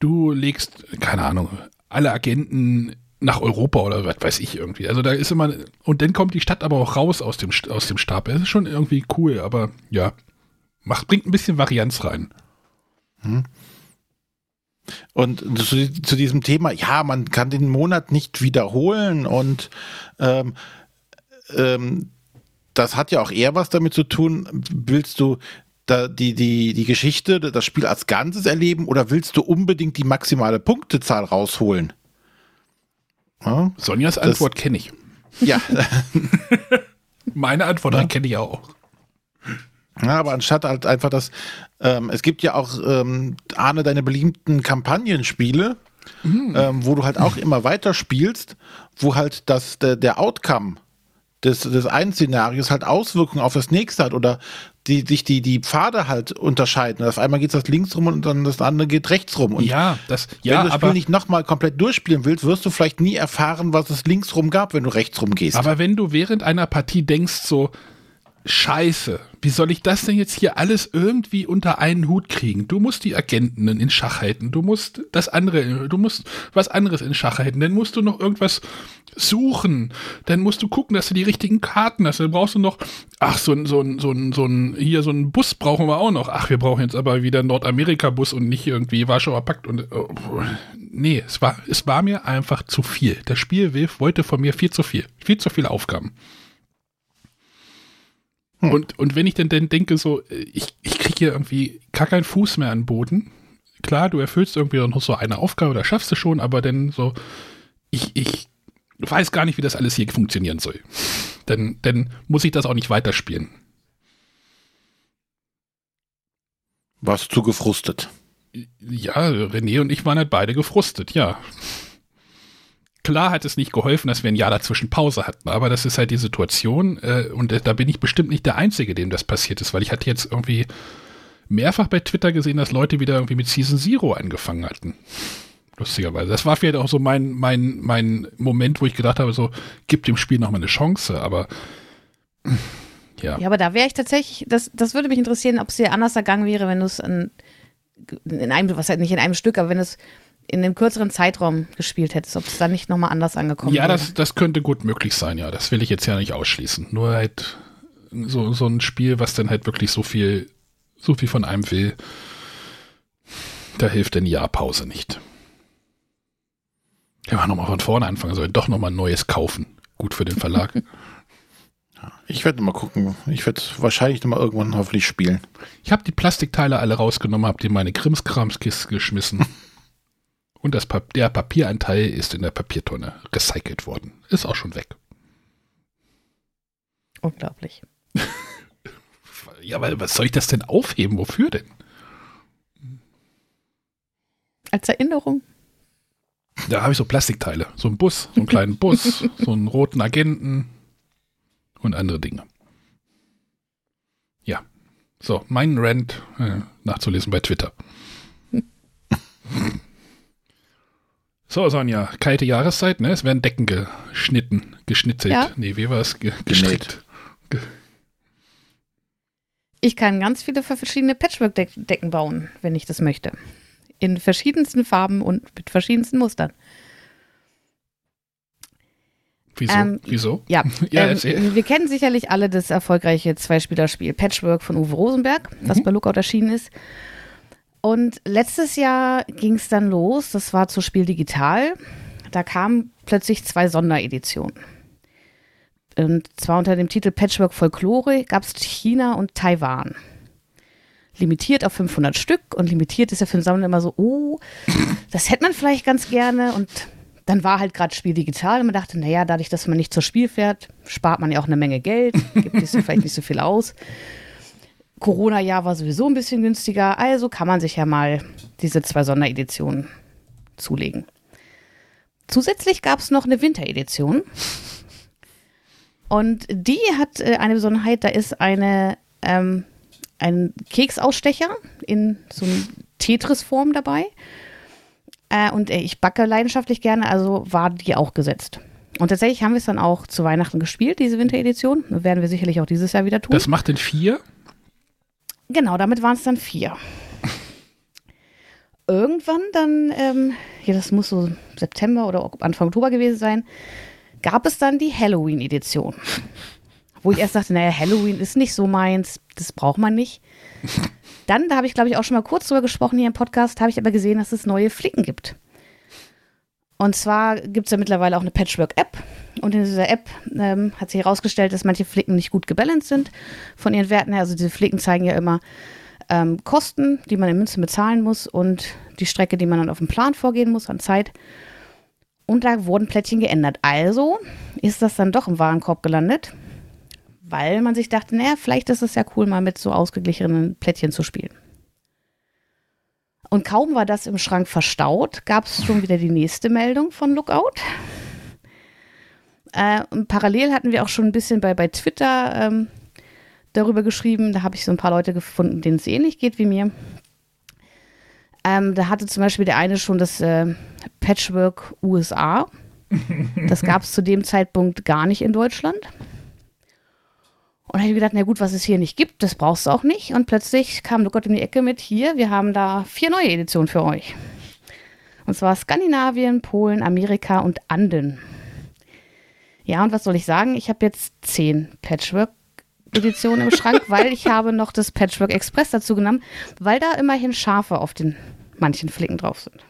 du legst, keine Ahnung, alle Agenten nach Europa oder was weiß ich irgendwie. Also da ist immer, und dann kommt die Stadt aber auch raus aus dem, aus dem Stapel. Das ist schon irgendwie cool, aber ja, macht, bringt ein bisschen Varianz rein. Und zu, zu diesem Thema, ja, man kann den Monat nicht wiederholen und ähm, ähm, das hat ja auch eher was damit zu tun, willst du da die, die, die Geschichte, das Spiel als Ganzes erleben oder willst du unbedingt die maximale Punktezahl rausholen? Ja, Sonjas Antwort kenne ich. ja. Meine Antwort Ja. kenne ich auch. Ja, aber anstatt halt einfach das, ähm, es gibt ja auch, ähm, Arne, deine beliebten Kampagnenspiele, ähm, wo du halt auch immer weiter spielst, wo halt das, der, der Outcome des, des einen Szenarios halt Auswirkungen auf das nächste hat oder die, sich die, die Pfade halt unterscheiden. Auf einmal geht das links rum und dann das andere geht rechts rum. Und ja, das, wenn ja, du das Spiel nicht nochmal komplett durchspielen willst, wirst du vielleicht nie erfahren, was es links rum gab, wenn du rechts rum gehst. aber wenn du während einer Partie denkst so, Scheiße, wie soll ich das denn jetzt hier alles irgendwie unter einen Hut kriegen? Du musst die Agenten in Schach halten, du musst das andere, du musst was anderes in Schach halten, dann musst du noch irgendwas suchen, dann musst du gucken, dass du die richtigen Karten hast, dann brauchst du noch, ach, so ein, so ein, so ein, so ein, hier so ein Bus brauchen wir auch noch, ach, wir brauchen jetzt aber wieder Nordamerika-Bus und nicht irgendwie Warschauer Pakt und, oh, nee, es war, es war mir einfach zu viel. Das Spiel wollte von mir viel zu viel, viel zu viele Aufgaben. Und, und wenn ich dann, dann denke, so, äh, ich, ich kriege hier irgendwie gar keinen Fuß mehr an den Boden. Klar, du erfüllst irgendwie noch so eine Aufgabe, da schaffst du schon, aber dann so, ich, ich weiß gar nicht, wie das alles hier funktionieren soll. Dann, dann muss ich das auch nicht weiterspielen. Warst du gefrustet? Ja, René und ich waren halt beide gefrustet, ja. Klar hat es nicht geholfen, dass wir ein Jahr dazwischen Pause hatten, aber das ist halt die Situation äh, und äh, da bin ich bestimmt nicht der Einzige, dem das passiert ist, weil ich hatte jetzt irgendwie mehrfach bei Twitter gesehen, dass Leute wieder irgendwie mit Season Zero angefangen hatten. Lustigerweise. Das war vielleicht auch so mein, mein, mein Moment, wo ich gedacht habe, so, gib dem Spiel nochmal eine Chance, aber ja. Ja, aber da wäre ich tatsächlich, das, das würde mich interessieren, ob es dir anders ergangen wäre, wenn du es in, in einem, was halt nicht in einem Stück, aber wenn es in einem kürzeren Zeitraum gespielt hättest, ob es dann nicht nochmal anders angekommen Ja, wäre. das, das könnte gut möglich sein, ja. Das will ich jetzt ja nicht ausschließen. Nur halt so, so ein Spiel, was dann halt wirklich so viel, so viel von einem will, da hilft eine Jahrpause nicht. Ja, nochmal von vorne anfangen sollen, doch nochmal ein neues kaufen. Gut für den Verlag. Ich werde mal gucken. Ich werde wahrscheinlich noch mal irgendwann hoffentlich spielen. Ich habe die Plastikteile alle rausgenommen, habe die in meine Krimskramskiste geschmissen. Und das Pap der Papieranteil ist in der Papiertonne recycelt worden. Ist auch schon weg. Unglaublich. Ja, weil was soll ich das denn aufheben? Wofür denn? Als Erinnerung. Da habe ich so Plastikteile. So einen Bus, so einen kleinen Bus, so einen roten Agenten und andere Dinge. So, mein Rant äh, nachzulesen bei Twitter. so, Sonja, kalte Jahreszeit, ne? Es werden Decken geschnitten, geschnitzelt. Ja. Nee, wie war es? Ge gestrickt. Ge Ich kann ganz viele verschiedene Patchwork-Decken bauen, wenn ich das möchte. In verschiedensten Farben und mit verschiedensten Mustern. Wieso? Ähm, Wieso? Ja, Ja, ähm, wir kennen sicherlich alle das erfolgreiche Zweispielerspiel Patchwork von Uwe Rosenberg, das bei Lookout erschienen ist. Und letztes Jahr ging es dann los, das war zu Spiel Digital. Da kamen plötzlich zwei Sondereditionen. Und zwar unter dem Titel Patchwork Folklore gab es China und Taiwan. Limitiert auf 500 Stück und limitiert ist ja für den Sammler immer so, oh, das hätte man vielleicht ganz gerne und dann war halt gerade Spiel digital und man dachte, naja, dadurch, dass man nicht zur Spiel fährt, spart man ja auch eine Menge Geld, gibt so, vielleicht nicht so viel aus. Corona-Jahr war sowieso ein bisschen günstiger, also kann man sich ja mal diese zwei Sondereditionen zulegen. Zusätzlich gab es noch eine Winteredition. Und die hat äh, eine Besonderheit, da ist eine, ähm, ein Keksausstecher in so einer Tetris-Form dabei. Äh, und äh, ich backe leidenschaftlich gerne, also war die auch gesetzt. Und tatsächlich haben wir es dann auch zu Weihnachten gespielt, diese Winteredition. Werden wir sicherlich auch dieses Jahr wieder tun. Das macht den vier. Genau, damit waren es dann vier. Irgendwann dann, ähm, ja, das muss so September oder Anfang Oktober gewesen sein, gab es dann die Halloween-Edition. Wo ich erst dachte, naja, Halloween ist nicht so meins, das braucht man nicht. Dann, da habe ich glaube ich auch schon mal kurz drüber gesprochen hier im Podcast, habe ich aber gesehen, dass es neue Flicken gibt. Und zwar gibt es ja mittlerweile auch eine Patchwork-App. Und in dieser App ähm, hat sich herausgestellt, dass manche Flicken nicht gut gebalanced sind von ihren Werten her. Also diese Flicken zeigen ja immer ähm, Kosten, die man in Münzen bezahlen muss und die Strecke, die man dann auf dem Plan vorgehen muss an Zeit. Und da wurden Plättchen geändert. Also ist das dann doch im Warenkorb gelandet, weil man sich dachte, naja, vielleicht ist es ja cool, mal mit so ausgeglichenen Plättchen zu spielen. Und kaum war das im Schrank verstaut, gab es schon wieder die nächste Meldung von Lookout. Äh, und parallel hatten wir auch schon ein bisschen bei, bei Twitter ähm, darüber geschrieben. Da habe ich so ein paar Leute gefunden, denen es ähnlich geht wie mir. Ähm, da hatte zum Beispiel der eine schon das äh, Patchwork USA. Das gab es zu dem Zeitpunkt gar nicht in Deutschland. Und da habe ich gedacht, na gut, was es hier nicht gibt, das brauchst du auch nicht. Und plötzlich kam Lookout um die Ecke mit, hier, wir haben da vier neue Editionen für euch. Und zwar Skandinavien, Polen, Amerika und Anden. Ja, und was soll ich sagen? Ich habe jetzt zehn Patchwork-Editionen im Schrank, weil ich habe noch das Patchwork Express dazu genommen, weil da immerhin Schafe auf den manchen Flicken drauf sind.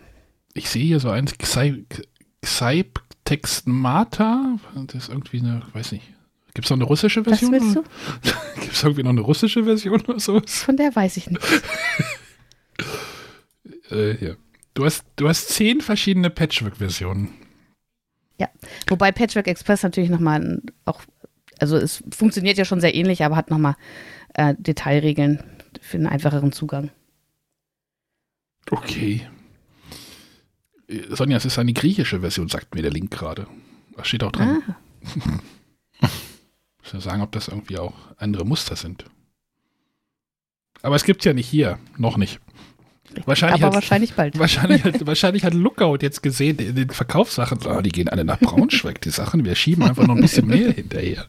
Ich sehe hier so ein Xyp-Text-Mata. Das ist irgendwie eine, weiß nicht. Gibt es noch eine russische Was Version? willst du? Gibt es irgendwie noch eine russische Version oder sowas? Von der weiß ich nicht. Äh, hier. Du hast, du hast zehn verschiedene Patchwork-Versionen. Ja, wobei Patchwork Express natürlich nochmal auch, also es funktioniert ja schon sehr ähnlich, aber hat nochmal äh, Detailregeln für einen einfacheren Zugang. Okay. Sonja, es ist eine griechische Version, sagt mir der Link gerade. Was steht auch dran? Ah, Will sagen, ob das irgendwie auch andere Muster sind. Aber es gibt ja nicht hier. Noch nicht. Wahrscheinlich aber hat- wahrscheinlich bald. Wahrscheinlich hat, wahrscheinlich hat Lookout jetzt gesehen, in den Verkaufssachen, ah, die gehen alle nach Braunschweig, die Sachen, wir schieben einfach noch ein bisschen mehr hinterher.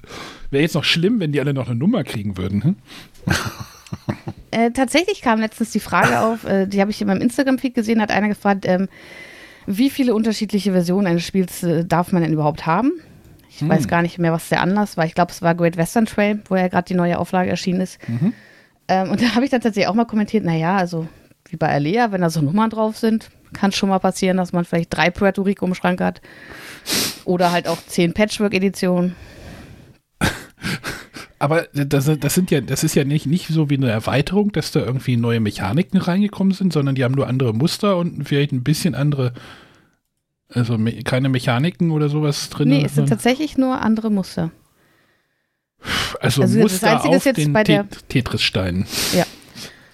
Wäre jetzt noch schlimm, wenn die alle noch eine Nummer kriegen würden. Hm? Äh, tatsächlich kam letztens die Frage auf, äh, die habe ich in meinem Instagram-Feed gesehen, hat einer gefragt, ähm, wie viele unterschiedliche Versionen eines Spiels äh, darf man denn überhaupt haben? Ich Hm. weiß gar nicht mehr, was der Anlass war. Ich glaube, es war Great Western Trail, wo ja gerade die neue Auflage erschienen ist. Mhm. Ähm, und da habe ich dann tatsächlich auch mal kommentiert, naja, also wie bei Alea, wenn da so Nummern drauf sind, kann es schon mal passieren, dass man vielleicht drei Puerto Rico im Schrank hat. Oder halt auch zehn Patchwork-Editionen. Aber das, das sind ja, das ist ja nicht, nicht so wie eine Erweiterung, dass da irgendwie neue Mechaniken reingekommen sind, sondern die haben nur andere Muster und vielleicht ein bisschen andere, also me keine Mechaniken oder sowas drin. Nee, es sind tatsächlich nur andere Muster. also, also das Muster Einzige ist auf jetzt den bei der- Tet- Tetris-Steinen.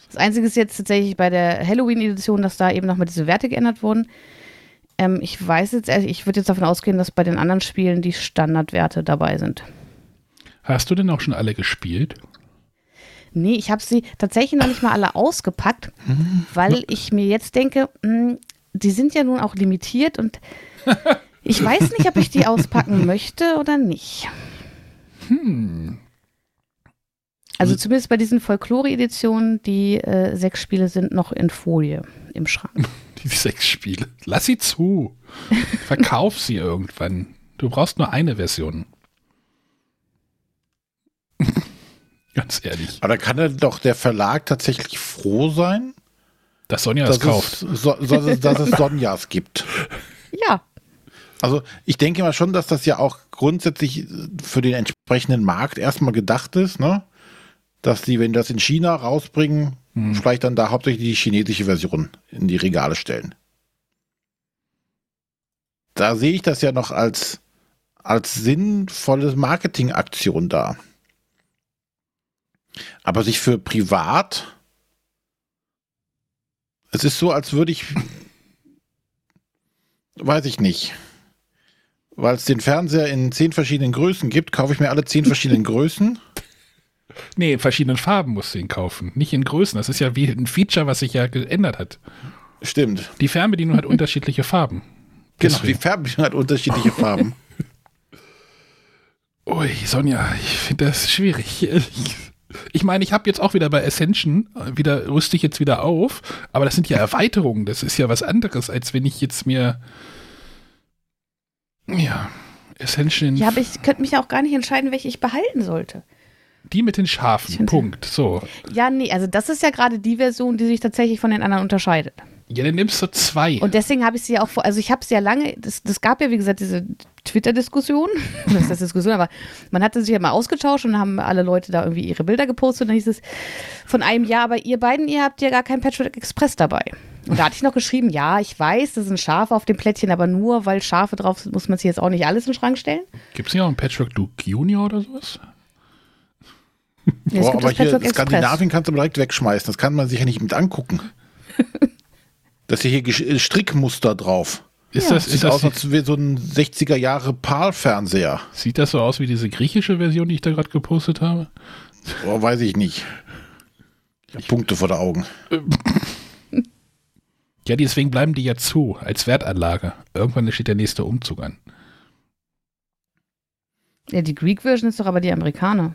Das Einzige ist jetzt tatsächlich bei der Halloween-Edition, dass da eben nochmal diese Werte geändert wurden. Ähm, ich weiß jetzt, ich würde jetzt davon ausgehen, dass bei den anderen Spielen die Standardwerte dabei sind. Hast du denn auch schon alle gespielt? Nee, ich habe sie tatsächlich noch nicht mal alle ausgepackt, weil ich mir jetzt denke, mh, die sind ja nun auch limitiert und ich weiß nicht, ob ich die auspacken möchte oder nicht. Hm. Also zumindest bei diesen Folklore-Editionen, die äh, sechs Spiele sind noch in Folie im Schrank. Die sechs Spiele. Lass sie zu. Verkauf sie irgendwann. Du brauchst nur eine Version. Ganz ehrlich. Aber da kann ja doch der Verlag tatsächlich froh sein, Dass Sonja dass es kauft. es, so, dass es, dass es Sonjas gibt. Ja, Also ich denke mal schon, dass das ja auch grundsätzlich für den entsprechenden Markt erstmal gedacht ist, ne? Dass die, wenn die das in China rausbringen, Hm. vielleicht dann da hauptsächlich die chinesische Version in die Regale stellen. Da sehe ich das ja noch als, als sinnvolle Marketingaktion da. Aber sich für privat, es ist so, als würde ich, weiß ich nicht, weil es den Fernseher in zehn verschiedenen Größen gibt, kaufe ich mir alle zehn verschiedenen Größen. Nee, in verschiedenen Farben musst du ihn kaufen. Nicht in Größen. Das ist ja wie ein Feature, was sich ja geändert hat. Stimmt. Die Fernbedienung hat unterschiedliche Farben. Genau, die Deswegen. Färbung hat unterschiedliche Farben. Ui, Sonja, ich finde das schwierig. Ich meine, ich habe jetzt auch wieder bei Ascension, äh, wieder rüste ich jetzt wieder auf, aber das sind ja Erweiterungen, das ist ja was anderes, als wenn ich jetzt mir ja, Ascension, ja, aber ich könnte mich auch gar nicht entscheiden, welche ich behalten sollte. die mit den Schafen, Punkt. So. Ja, nee, also das ist ja gerade die Version, die sich tatsächlich von den anderen unterscheidet. Ja, dann nimmst du zwei. Und deswegen habe ich sie ja auch vor, also ich habe sie ja lange, das, das gab ja wie gesagt diese Twitter-Diskussion, das ist Diskussion, aber man hatte sich ja mal ausgetauscht und haben alle Leute da irgendwie ihre Bilder gepostet und dann hieß es von einem Jahr, aber ihr beiden, ihr habt ja gar kein Patchwork Express dabei. Und da hatte ich noch geschrieben, ja, ich weiß, das sind Schafe auf dem Plättchen, aber nur weil Schafe drauf sind, muss man sich jetzt auch nicht alles in den Schrank stellen. Gibt es nicht auch einen Patchwork Duke Junior oder sowas? Ja, es Boah, gibt aber das hier Patchwork Express. Skandinavien kannst du direkt wegschmeißen. Das kann man sich ja nicht mit angucken. Das ist hier Gesch- äh, Strickmuster drauf. Ist Ja. das, Sieht ist das, aus, als wäre so ein 60er Jahre PAL-Fernseher. sieht das so aus wie diese griechische Version, die ich da gerade gepostet habe? Oh, weiß ich nicht. Ich hab Punkte vor den Augen. Ja, deswegen bleiben die ja zu, als Wertanlage. Irgendwann steht der nächste Umzug an. Ja, die Greek-Version ist doch aber die Amerikaner.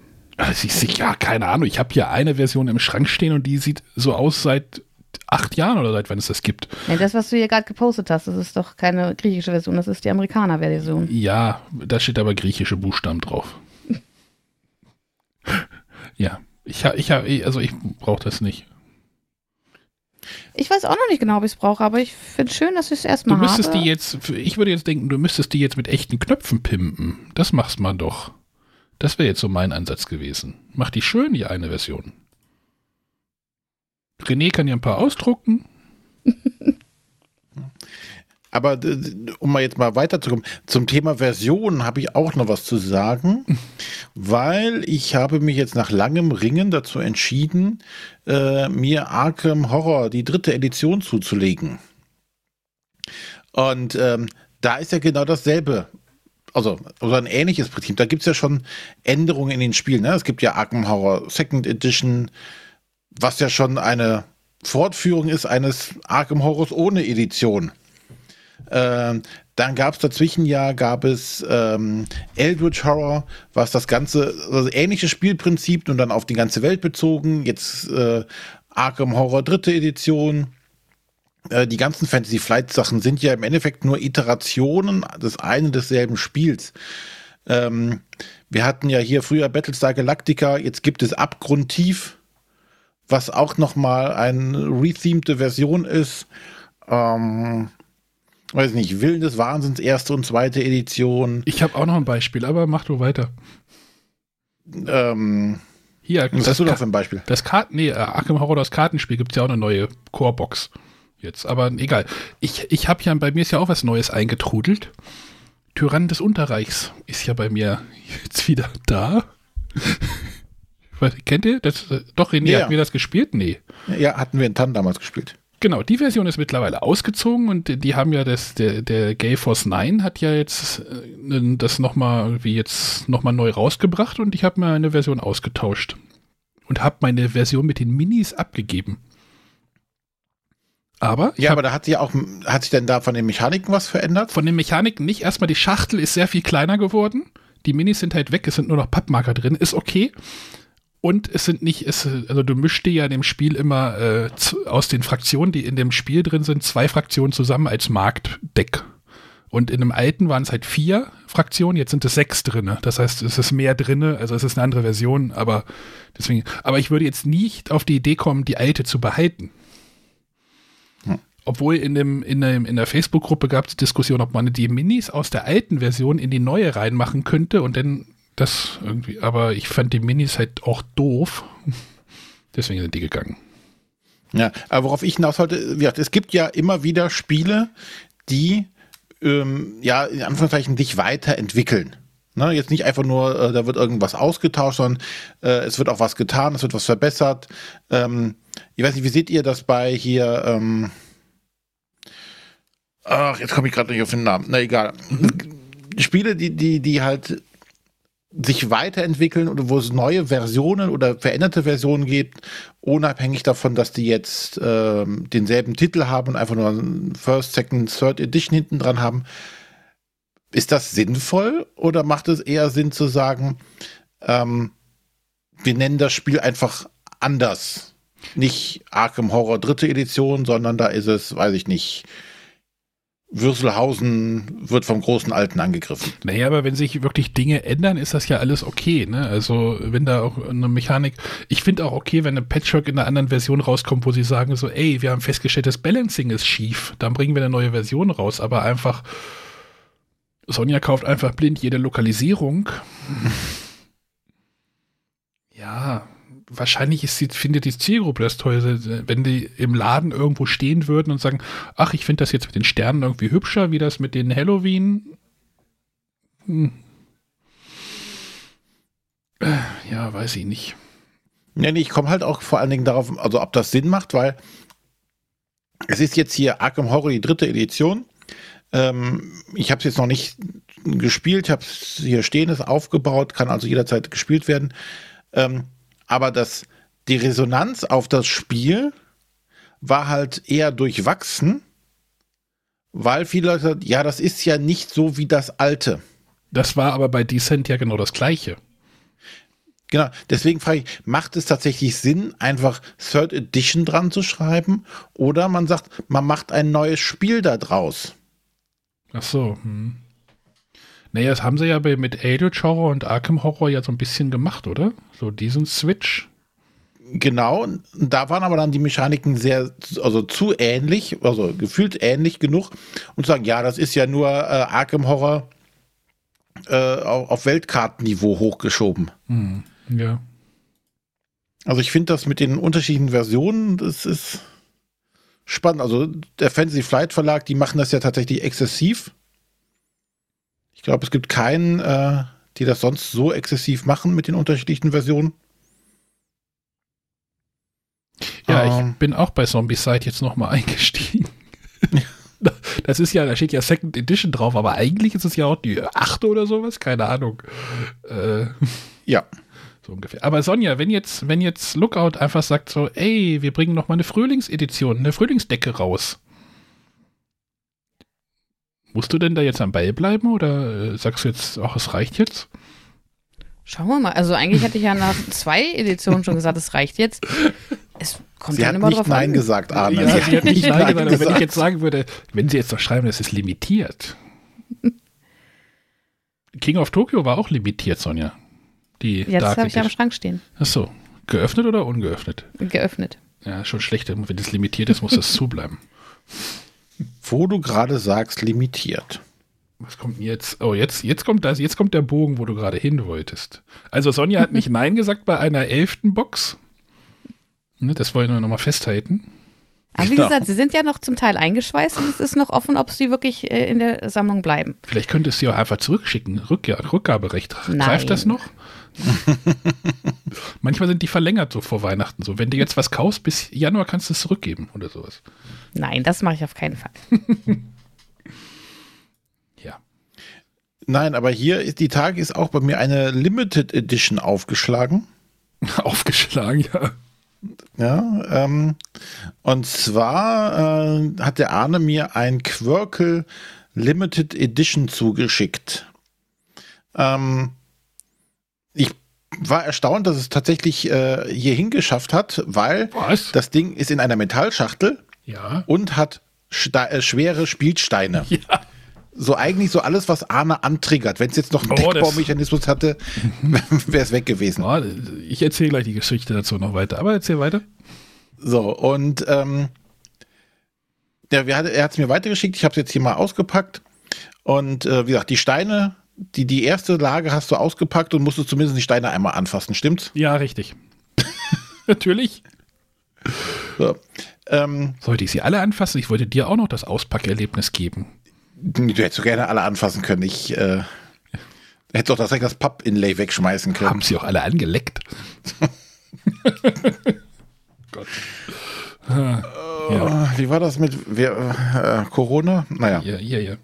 Siehst du, ja, keine Ahnung. Ich habe hier eine Version im Schrank stehen und die sieht so aus seit acht Jahren oder seit wann es das gibt. Ja, das, was du hier gerade gepostet hast, das ist doch keine griechische Version, das ist die Amerikaner-Version. Ja, da steht aber griechische Buchstaben drauf. ja, ich habe, ich hab, also ich brauche das nicht. Ich weiß auch noch nicht genau, ob ich es brauche, aber ich finde schön, dass ich es Du erstmal müsstest habe. die jetzt, ich würde jetzt denken, du müsstest die jetzt mit echten Knöpfen pimpen. Das machst man doch. Das wäre jetzt so mein Ansatz gewesen. Mach die schön, die eine Version. René kann ja ein paar ausdrucken. Aber um mal jetzt mal weiterzukommen, zum Thema Version habe ich auch noch was zu sagen, weil ich habe mich jetzt nach langem Ringen dazu entschieden, äh, mir Arkham Horror, die dritte Edition zuzulegen. Und ähm, da ist ja genau dasselbe. Also, oder ein ähnliches Prinzip. Da gibt es ja schon Änderungen in den Spielen. Ne? Es gibt ja Arkham Horror Second Edition, was ja schon eine Fortführung ist eines Arkham Horrors ohne Edition. Ähm, dann gab es dazwischen ja gab es ähm, Eldritch Horror, was das ganze also ähnliche Spielprinzip und dann auf die ganze Welt bezogen. Jetzt äh, Arkham Horror dritte Edition. Äh, die ganzen Fantasy Flight Sachen sind ja im Endeffekt nur Iterationen des einen desselben Spiels. Ähm, wir hatten ja hier früher Battlestar Galactica, jetzt gibt es Abgrundtief, was auch noch mal eine rethemete Version ist. Ähm, weiß nicht, Willen des Wahnsinns, erste und zweite Edition. Ich habe auch noch ein Beispiel, aber mach du weiter. Ähm, Hier, was hast du da für ein Beispiel? Das Karten, nee, äh, Arkham Horror, das Kartenspiel gibt es ja auch eine neue Core-Box. Jetzt, aber egal. Ich, ich habe ja, bei mir ist ja auch was Neues eingetrudelt. Tyrann des Unterreichs ist ja bei mir jetzt wieder da. Was, kennt ihr? Das, doch, René, Ja, hat ja. mir das gespielt? Nee. Ja, hatten wir in Tann damals gespielt. Genau, die Version ist mittlerweile ausgezogen und die haben ja das, der, der Gay Force 9 hat ja jetzt äh, das nochmal irgendwie jetzt nochmal neu rausgebracht und ich habe mir eine Version ausgetauscht. und habe meine Version mit den Minis abgegeben. Aber ja, aber da hat sich auch, hat sich denn da von den Mechaniken was verändert? Von den Mechaniken nicht. Erstmal die Schachtel ist sehr viel kleiner geworden. Die Minis sind halt weg, es sind nur noch Pappmarker drin, ist okay. Und es sind nicht, es, also du mischst dir ja in dem Spiel immer äh, aus den Fraktionen, die in dem Spiel drin sind, zwei Fraktionen zusammen als Marktdeck. Und in einem alten waren es halt vier Fraktionen, jetzt sind es sechs drinne. Das heißt, es ist mehr drinne, also es ist eine andere Version, aber deswegen, aber ich würde jetzt nicht auf die Idee kommen, die alte zu behalten. Hm. Obwohl in, dem, in, dem, in der Facebook-Gruppe gab es Diskussion, ob man die Minis aus der alten Version in die neue reinmachen könnte und dann das irgendwie, aber ich fand die Minis halt auch doof. Deswegen sind die gegangen. Ja, aber worauf ich hinaus wollte, es gibt ja immer wieder Spiele, die ähm, ja in Anführungszeichen sich weiterentwickeln. Ne, jetzt nicht einfach nur, äh, da wird irgendwas ausgetauscht, sondern äh, es wird auch was getan, es wird was verbessert. Ähm, ich weiß nicht, wie seht ihr das bei hier? Ähm, ach, jetzt komme ich gerade nicht auf den Namen. Na egal. Spiele, die, die, die halt sich weiterentwickeln oder wo es neue Versionen oder veränderte Versionen gibt, unabhängig davon, dass die jetzt äh, denselben Titel haben und einfach nur First, Second, Third Edition hinten dran haben. Ist das sinnvoll oder macht es eher Sinn zu sagen, ähm, wir nennen das Spiel einfach anders? Nicht Arkham Horror dritte Edition, sondern da ist es, weiß ich nicht, Würselhausen wird vom großen Alten angegriffen. Naja, aber wenn sich wirklich Dinge ändern, ist das ja alles okay. Ne? Also wenn da auch eine Mechanik, ich finde auch okay, wenn ein Patchwork in einer anderen Version rauskommt, wo sie sagen so, ey, wir haben festgestellt, das Balancing ist schief, dann bringen wir eine neue Version raus, aber einfach, Sonja kauft einfach blind jede Lokalisierung. ja, wahrscheinlich ist findet die Zielgruppe das toll, wenn die im Laden irgendwo stehen würden und sagen, ach, ich finde das jetzt mit den Sternen irgendwie hübscher, wie das mit den Halloween. Hm. Ja, weiß ich nicht. Ja, nee, ich komme halt auch vor allen Dingen darauf, also ob das Sinn macht, weil es ist jetzt hier Arkham Horror die dritte Edition. Ähm, ich habe es jetzt noch nicht gespielt, ich habe es hier stehen, ist aufgebaut, kann also jederzeit gespielt werden. Ähm, aber das, die Resonanz auf das Spiel war halt eher durchwachsen, weil viele Leute sagen, ja, das ist ja nicht so wie das alte. Das war aber bei Descent ja genau das gleiche. Genau, deswegen frage ich, macht es tatsächlich Sinn, einfach Third Edition dran zu schreiben? Oder man sagt, man macht ein neues Spiel da draus? Ach so. Hm. Naja, das haben sie ja bei, mit Eldritch Horror und Arkham Horror ja so ein bisschen gemacht, oder? So diesen Switch. Genau, da waren aber dann die Mechaniken sehr, also zu ähnlich, also gefühlt ähnlich genug und zu sagen, ja, das ist ja nur äh, Arkham Horror äh, auf Weltkartenniveau hochgeschoben. Hm, ja. Also ich finde das mit den unterschiedlichen Versionen, das ist spannend. Also der Fantasy Flight Verlag, die machen das ja tatsächlich exzessiv. Ich glaube, es gibt keinen, äh, die das sonst so exzessiv machen mit den unterschiedlichen Versionen. Ja, ähm, ich bin auch bei Zombie-Side jetzt nochmal eingestiegen. Das ist ja, da steht ja Second Edition drauf, aber eigentlich ist es ja auch die achte oder sowas, keine Ahnung. Äh, ja. So ungefähr. Aber Sonja, wenn jetzt, wenn jetzt Lookout einfach sagt so, ey, wir bringen noch mal eine Frühlingsedition, eine Frühlingsdecke raus. Musst du denn da jetzt am Ball bleiben oder äh, sagst du jetzt, ach, es reicht jetzt? Schauen wir mal. Also eigentlich hätte ich ja nach zwei Editionen schon gesagt, es reicht jetzt. Es kommt sie dann hat immer nicht drauf Nein an. gesagt, Arne. Ja, sie hat nicht Nein gesagt. gesagt. Wenn ich jetzt sagen würde, wenn sie jetzt noch schreiben, das ist limitiert. King of Tokyo war auch limitiert, Sonja. Die Jetzt Dark habe ich am. Schrank stehen. Ach so. Geöffnet oder ungeöffnet? Geöffnet. Ja, schon schlecht. Wenn es limitiert ist, muss das zubleiben. Wo du gerade sagst, limitiert. Was kommt denn jetzt? Oh, jetzt, jetzt kommt das, jetzt kommt der Bogen, wo du gerade hin wolltest. Also Sonja hat nicht Nein gesagt bei einer elften Box. Ne, das wollen wir nochmal festhalten. Aber wie gesagt, sie sind ja noch zum Teil eingeschweißt und es ist noch offen, ob sie wirklich äh, in der Sammlung bleiben. Vielleicht könntest du sie auch einfach zurückschicken. Rückgabe, Rückgaberecht. Nein. Greift das noch? Manchmal sind die verlängert so vor Weihnachten. So, wenn du jetzt was kaufst, bis Januar kannst du es zurückgeben oder sowas. Nein, das mache ich auf keinen Fall. Ja. Nein, aber hier ist die Tage ist auch bei mir eine Limited Edition aufgeschlagen. Aufgeschlagen, ja. Ja, ähm, und zwar äh, hat der Arne mir ein Quirkel Limited Edition zugeschickt. Ähm, war erstaunt, dass es tatsächlich äh, hier hingeschafft hat, weil Was? das Ding ist in einer Metallschachtel Ja. und hat äh, schwere Spielsteine. Ja. So eigentlich so alles, was Arne antriggert. Wenn es jetzt noch einen Oh, Deckbaumechanismus hatte, wäre es weg gewesen. Ja, ich erzähle gleich die Geschichte dazu noch weiter, aber erzähl weiter. So, und ähm, der, er hat es mir weitergeschickt, ich habe es jetzt hier mal ausgepackt. Und äh, wie gesagt, die Steine, die, die erste Lage hast du ausgepackt und musstest zumindest die Steine einmal anfassen, stimmt's? Ja, richtig. Natürlich. So. Ähm, Sollte ich sie alle anfassen? Ich wollte dir auch noch das Auspackerlebnis geben. du hättest so gerne alle anfassen können. Ich äh, hätte doch direkt das Papp-Inlay wegschmeißen können. Haben sie auch alle angeleckt? Gott. Ah, ja, Äh, Wie war das mit wer, äh, Corona? Naja. ja, ja, ja.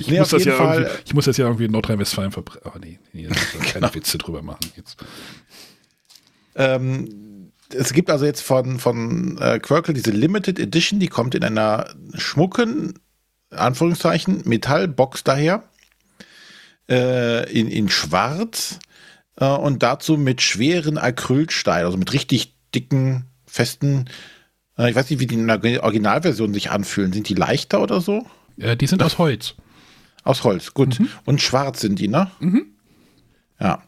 Ich, Nee, muss das ja Fall- irgendwie, ich muss das ja irgendwie in Nordrhein-Westfalen verbrennen. Oh nee, nee, da muss man keine Genau. Witze drüber machen jetzt. Ähm, es gibt also jetzt von, von äh, Quirkle diese Limited Edition, die kommt in einer schmucken, Anführungszeichen, Metallbox daher, äh, in, in schwarz äh, und dazu mit schweren Acrylsteinen, also mit richtig dicken, festen, äh, ich weiß nicht, wie die in der Originalversion sich anfühlen. Sind die leichter oder so? Äh, die sind aus Holz. Aus Holz, gut. Und schwarz sind die, ne? Ja.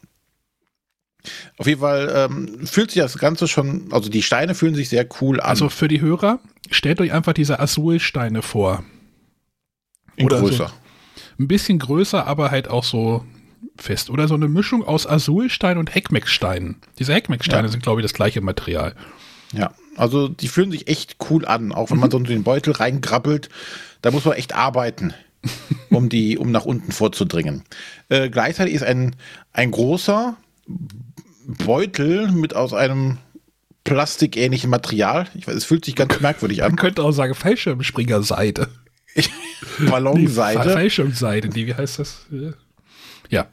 Auf jeden Fall ähm, fühlt sich das Ganze schon, also die Steine fühlen sich sehr cool an. Also für die Hörer, stellt euch einfach diese Azulsteine vor. in oder so. größer. Ein bisschen größer, aber halt auch so fest. Oder so eine Mischung aus Azulstein und Heckmecksteinen. Diese Heckmecksteine Ja. sind, glaube ich, das gleiche Material. Ja, also die fühlen sich echt cool an, auch wenn man so in den Beutel reingrabbelt. Da muss man echt arbeiten, um die, um nach unten vorzudringen. Äh, gleichzeitig ist ein, ein großer Beutel mit aus einem plastikähnlichen Material. Ich weiß, es fühlt sich ganz merkwürdig Man an. könnte auch sagen Fallschirmspringerseite. Ballonseite. Fallschirmseite, die, wie heißt das? Ja.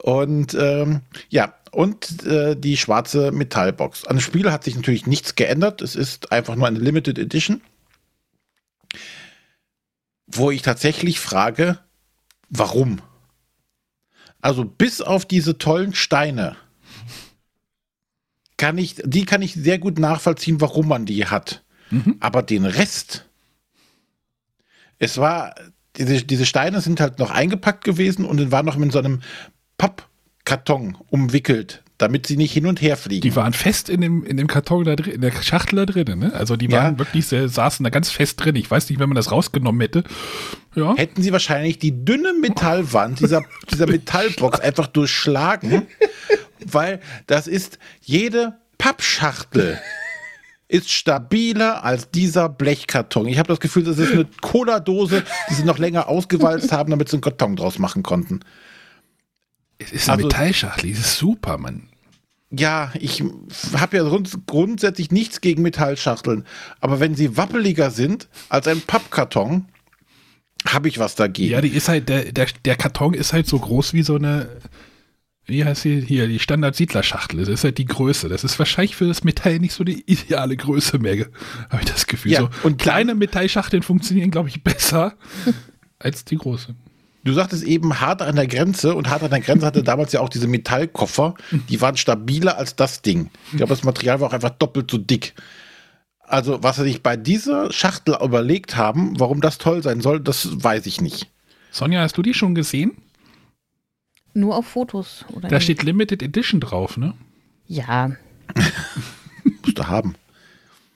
Und ähm, ja, und äh, die schwarze Metallbox. An dem Spiel hat sich natürlich nichts geändert. Es ist einfach nur eine Limited Edition. Wo ich tatsächlich frage, warum? Also bis auf diese tollen Steine kann ich, die kann ich sehr gut nachvollziehen, warum man die hat. Aber den Rest, es war, diese, diese Steine sind halt noch eingepackt gewesen und dann war noch in so einem Pappkarton umwickelt, damit sie nicht hin und her fliegen. Die waren fest in dem, in dem Karton da drin, in der Schachtel da drin, ne? Also die waren Ja. wirklich sehr, saßen da ganz fest drin. Ich weiß nicht, wenn man das rausgenommen hätte. Ja. Hätten sie wahrscheinlich die dünne Metallwand dieser, dieser Metallbox einfach durchschlagen, weil das ist jede Pappschachtel ist stabiler als dieser Blechkarton. Ich habe das Gefühl, das ist eine Cola-Dose, die sie noch länger ausgewalzt haben, damit sie einen Karton draus machen konnten. Es ist eine Also- Metallschachtel, die ist super, Mann. Ja, ich habe ja grund grundsätzlich nichts gegen Metallschachteln, aber wenn sie wappeliger sind als ein Pappkarton, habe ich was dagegen. Ja, die ist halt, der, der, der Karton ist halt so groß wie so eine, wie heißt sie hier, die Standard-Siedler-Schachtel. Das ist halt die Größe. Das ist wahrscheinlich für das Metall nicht so die ideale Größe mehr, habe ich das Gefühl. Ja, so, und kleine Metallschachteln funktionieren, glaube ich, besser als die große. Du sagtest eben hart an der Grenze und hart an der Grenze hatte damals ja auch diese Metallkoffer, die waren stabiler als das Ding. Ich glaube, das Material war auch einfach doppelt so dick. Also, was sie sich bei dieser Schachtel überlegt haben, warum das toll sein soll, das weiß ich nicht. Sonja, hast du die schon gesehen? Nur auf Fotos. Oder Da in- steht Limited Edition drauf, ne? Ja, Musst du haben.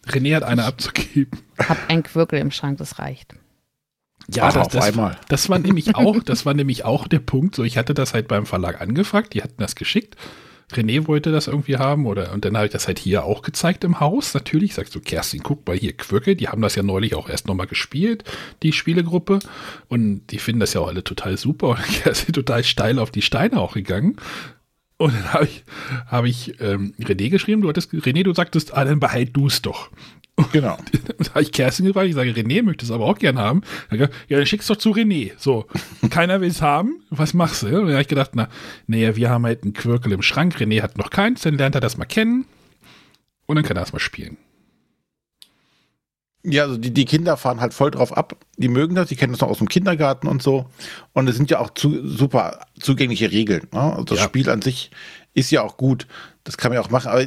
René hat eine abzugeben. hab ein Quirkel im Schrank, das reicht. Ja, Aber das, auf das, einmal. das war nämlich auch, das war nämlich auch der Punkt. So, ich hatte das halt beim Verlag angefragt, die hatten das geschickt. René wollte das irgendwie haben oder und dann habe ich das halt hier auch gezeigt im Haus. Natürlich sagst du, Kerstin, guck mal hier, Quirke, die haben das ja neulich auch erst nochmal gespielt, die Spielegruppe. Und die finden das ja auch alle total super. Und Kerstin total steil auf die Steine auch gegangen. Und dann habe ich, habe ich ähm, René geschrieben, du hattest, René, du sagtest, ah, dann behalt du es doch. Genau. da habe ich Kerstin gefragt, ich sage, René möchte es aber auch gern haben. Dann gesagt, ja, dann schick's doch zu René. So, keiner will es haben. Was machst du? Und dann habe ich gedacht, na, naja, wir haben halt einen Quirkel im Schrank. René hat noch keins, dann lernt er das mal kennen. Und dann kann er das mal spielen. Ja, also die, die Kinder fahren halt voll drauf ab. Die mögen das, die kennen das noch aus dem Kindergarten und so. Und es sind ja auch zu, super zugängliche Regeln. Ne? Also das Ja. Spiel an sich ist ja auch gut. Das kann man ja auch machen. Aber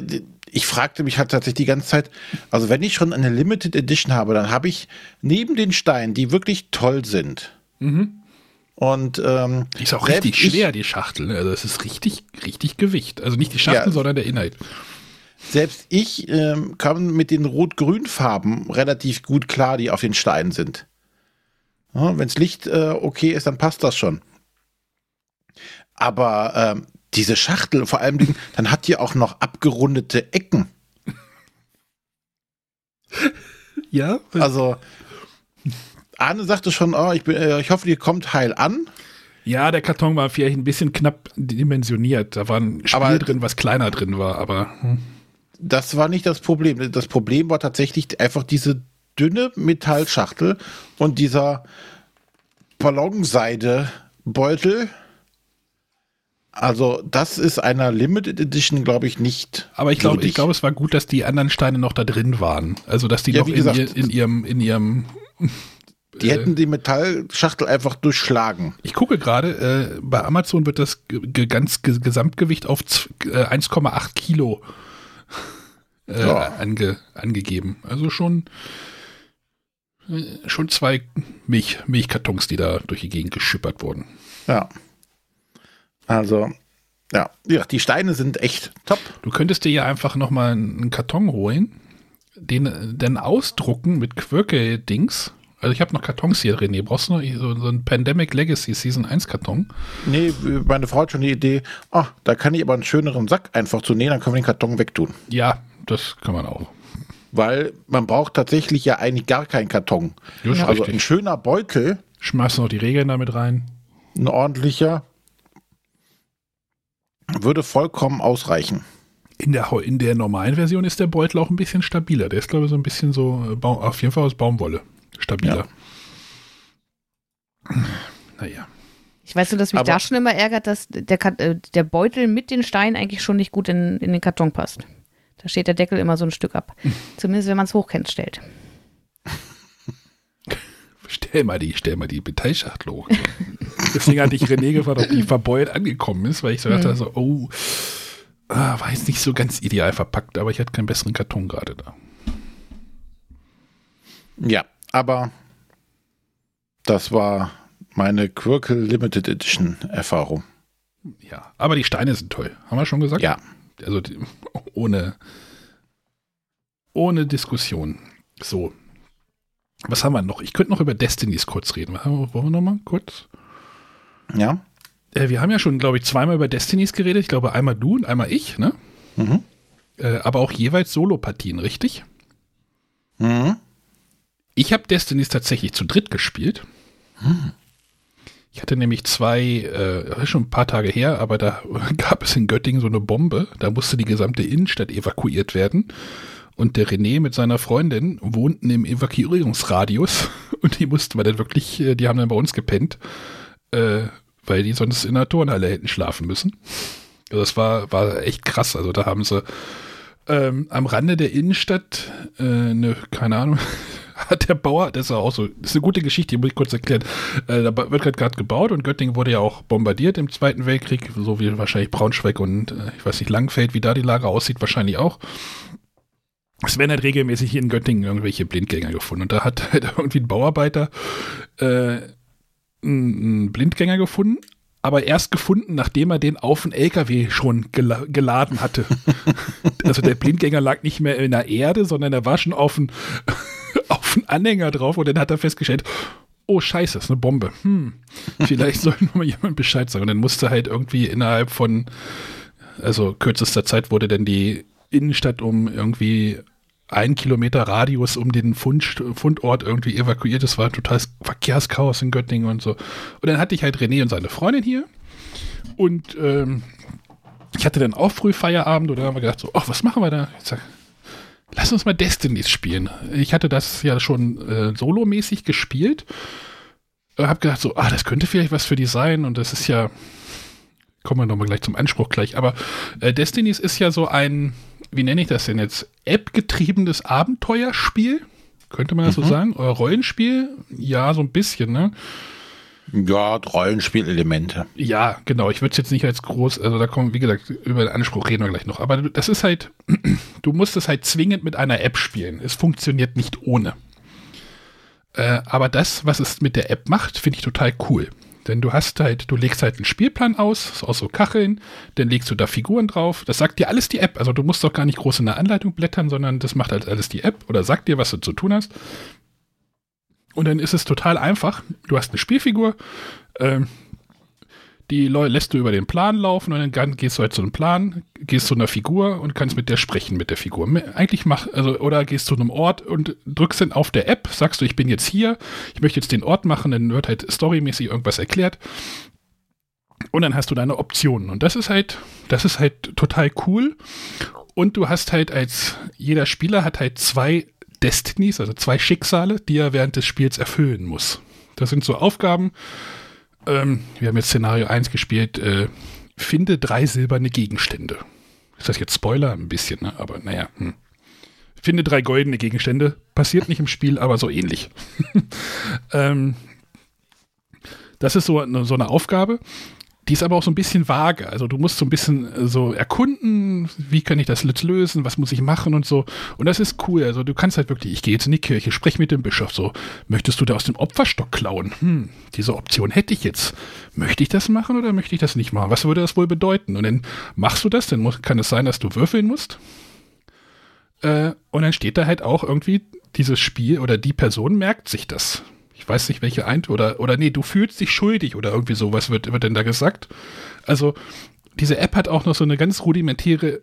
ich fragte mich halt tatsächlich die ganze Zeit, also wenn ich schon eine Limited Edition habe, dann habe ich neben den Steinen, die wirklich toll sind. Und ähm, Die ist auch richtig ich- schwer, die Schachtel. Also es ist richtig, richtig Gewicht. Also nicht die Schachtel, Ja. sondern der Inhalt. Selbst ich ähm, kam mit den Rot-Grün-Farben relativ gut klar, die auf den Steinen sind. Ja, Wenns Licht äh, okay ist, dann passt das schon. Aber ähm, diese Schachtel, vor allem, Dingen, dann hat die auch noch abgerundete Ecken. Ja, Also Arne sagte schon, oh, ich, bin, äh, ich hoffe, die kommt heil an. ja, der Karton war vielleicht ein bisschen knapp dimensioniert. Da war ein Spiel Aber- drin, was kleiner drin war, aber hm. Das war nicht das Problem. Das Problem war tatsächlich einfach diese dünne Metallschachtel und dieser Ballonseidebeutel. Also, das ist einer Limited Edition, glaube ich, nicht. Aber ich glaube, ich glaube, es war gut, dass die anderen Steine noch da drin waren. Also, dass die Ja, noch in, gesagt, ihr, in ihrem, in ihrem. die hätten die Metallschachtel einfach durchschlagen. Ich gucke gerade, äh, bei Amazon wird das ganz ge Gesamtgewicht auf z- äh, 1,8 Kilo äh, Ja. ange angegeben. Also schon, äh, schon zwei Milch Milchkartons, die da durch die Gegend geschippert wurden. Ja. Also, ja, ja die Steine sind echt top. Du könntest dir ja einfach nochmal einen Karton holen, den dann ausdrucken mit Quirke-Dings. Also ich habe noch Kartons hier, René. Brauchst du noch so, so einen Pandemic Legacy Season 1 Karton? Nee, meine Frau hat schon die Idee, ah, da kann ich aber einen schöneren Sack einfach zu nähen, dann können wir den Karton wegtun. Ja, das kann man auch. Weil man braucht tatsächlich ja eigentlich gar keinen Karton. Ja, also richtig. ein schöner Beutel, Schmeißt noch die Regeln damit rein. ein ordentlicher, würde vollkommen ausreichen. In der, in der normalen Version ist der Beutel auch ein bisschen stabiler. Der ist, glaube ich, so ein bisschen so, äh, auf jeden Fall aus Baumwolle. Stabiler. Naja. Ich weiß nur, dass mich Aber- da schon immer ärgert, dass der, äh, der Beutel mit den Steinen eigentlich schon nicht gut in, in den Karton passt. Da steht der Deckel immer so ein Stück ab. Zumindest wenn man es hochkant stellt. Stell mal die, stell mal die Metallschachtel hoch. Deswegen hatte ich René gefragt, ob die verbeult angekommen ist, weil ich so dachte, so, oh, ah, war jetzt nicht so ganz ideal verpackt, aber ich hatte keinen besseren Karton gerade da. Ja, aber das war meine Quirkel Limited Edition Erfahrung. Ja, aber die Steine sind toll. Haben wir schon gesagt? Ja. Also die, ohne, ohne Diskussion. So. Was haben wir noch? Ich könnte noch über Destinies kurz reden. Wollen wir noch mal kurz? Ja. Äh, wir haben ja schon, glaube ich, zweimal über Destinies geredet. Ich glaube, einmal du und einmal ich, ne? Mhm. Äh, aber auch jeweils Solopartien, richtig? Mhm. Ich habe Destinies tatsächlich zu dritt gespielt. Ich hatte nämlich zwei, äh, schon ein paar Tage her, aber da gab es in Göttingen so eine Bombe. Da musste die gesamte Innenstadt evakuiert werden. Und der René mit seiner Freundin wohnten im Evakuierungsradius. Und die mussten wir dann wirklich, äh, die haben dann bei uns gepennt, äh, weil die sonst in der Turnhalle hätten schlafen müssen. Also das war, war echt krass. Also da haben sie ähm, am Rande der Innenstadt, äh, eine, keine Ahnung, hat der Bauer, das ist auch so, das ist eine gute Geschichte, die muss ich kurz erklären. Äh, da wird gerade gebaut und Göttingen wurde ja auch bombardiert im Zweiten Weltkrieg, so wie wahrscheinlich Braunschweig und äh, ich weiß nicht, Langfeld, wie da die Lage aussieht, wahrscheinlich auch. Es werden halt regelmäßig hier in Göttingen irgendwelche Blindgänger gefunden. Und da hat halt irgendwie ein Bauarbeiter äh, einen Blindgänger gefunden, aber erst gefunden, nachdem er den auf den LKW schon gela geladen hatte. also der Blindgänger lag nicht mehr in der Erde, sondern er war schon auf einen auf einen Anhänger drauf und dann hat er festgestellt, oh scheiße, ist eine Bombe. Hm, vielleicht soll noch mal jemand Bescheid sagen. Und dann musste halt irgendwie innerhalb von, also kürzester Zeit wurde dann die Innenstadt um irgendwie ein Kilometer Radius um den Fund, Fundort irgendwie evakuiert. Es war ein totales Verkehrschaos in Göttingen und so. Und dann hatte ich halt René und seine Freundin hier. Und ähm, ich hatte dann auch früh Feierabend und dann haben wir gedacht so, ach, was machen wir da? Ich sag, lass uns mal Destinies spielen. Ich hatte das ja schon äh, solomäßig gespielt. Äh, hab gedacht so, ah, das könnte vielleicht was für die sein und das ist ja, kommen wir nochmal gleich zum Anspruch gleich, aber äh, Destinies ist ja so ein, wie nenne ich das denn jetzt, App-getriebenes Abenteuerspiel, könnte man das mhm. so sagen? Euer Rollenspiel? Ja, so ein bisschen, ne? Ja, Rollenspielelemente. Ja, genau. Ich würde es jetzt nicht als groß, also da kommen, wie gesagt, über den Anspruch reden wir gleich noch. Aber das ist halt, du musst es halt zwingend mit einer App spielen. Es funktioniert nicht ohne. Äh, aber das, was es mit der App macht, finde ich total cool. Denn du hast halt, du legst halt einen Spielplan aus, aus so Kacheln, dann legst du da Figuren drauf. Das sagt dir alles die App. Also du musst doch gar nicht groß in der Anleitung blättern, sondern das macht halt alles die App oder sagt dir, was du zu tun hast. Und dann ist es total einfach. Du hast eine Spielfigur, ähm, die lässt du über den Plan laufen und dann gehst du halt zu einem Plan, gehst zu einer Figur und kannst mit der sprechen, mit der Figur. Eigentlich mach, also, oder gehst zu einem Ort und drückst dann auf der App, sagst du, ich bin jetzt hier, ich möchte jetzt den Ort machen, dann wird halt storymäßig irgendwas erklärt. Und dann hast du deine Optionen. Und das ist halt, das ist halt total cool. Und du hast halt als, jeder Spieler hat halt zwei Destinies, also zwei Schicksale, die er während des Spiels erfüllen muss. Das sind so Aufgaben. Ähm, wir haben jetzt Szenario 1 gespielt. Äh, finde drei silberne Gegenstände. Ist das jetzt Spoiler? Ein bisschen, ne? aber naja. Hm. Finde drei goldene Gegenstände. Passiert nicht im Spiel, aber so ähnlich. ähm, das ist so, so eine Aufgabe. Die ist aber auch so ein bisschen vage. Also du musst so ein bisschen äh, so erkunden, wie kann ich das jetzt lösen, was muss ich machen und so. Und das ist cool. Also du kannst halt wirklich, ich gehe jetzt in die Kirche, spreche mit dem Bischof so, möchtest du da aus dem Opferstock klauen? Hm, diese Option hätte ich jetzt. Möchte ich das machen oder möchte ich das nicht machen? Was würde das wohl bedeuten? Und dann machst du das, dann muss, kann es sein, dass du würfeln musst. Äh, und dann steht da halt auch irgendwie, dieses Spiel oder die Person merkt sich das ich weiß nicht, welche ein oder oder nee, du fühlst dich schuldig oder irgendwie sowas wird wird denn da gesagt. Also diese App hat auch noch so eine ganz rudimentäre,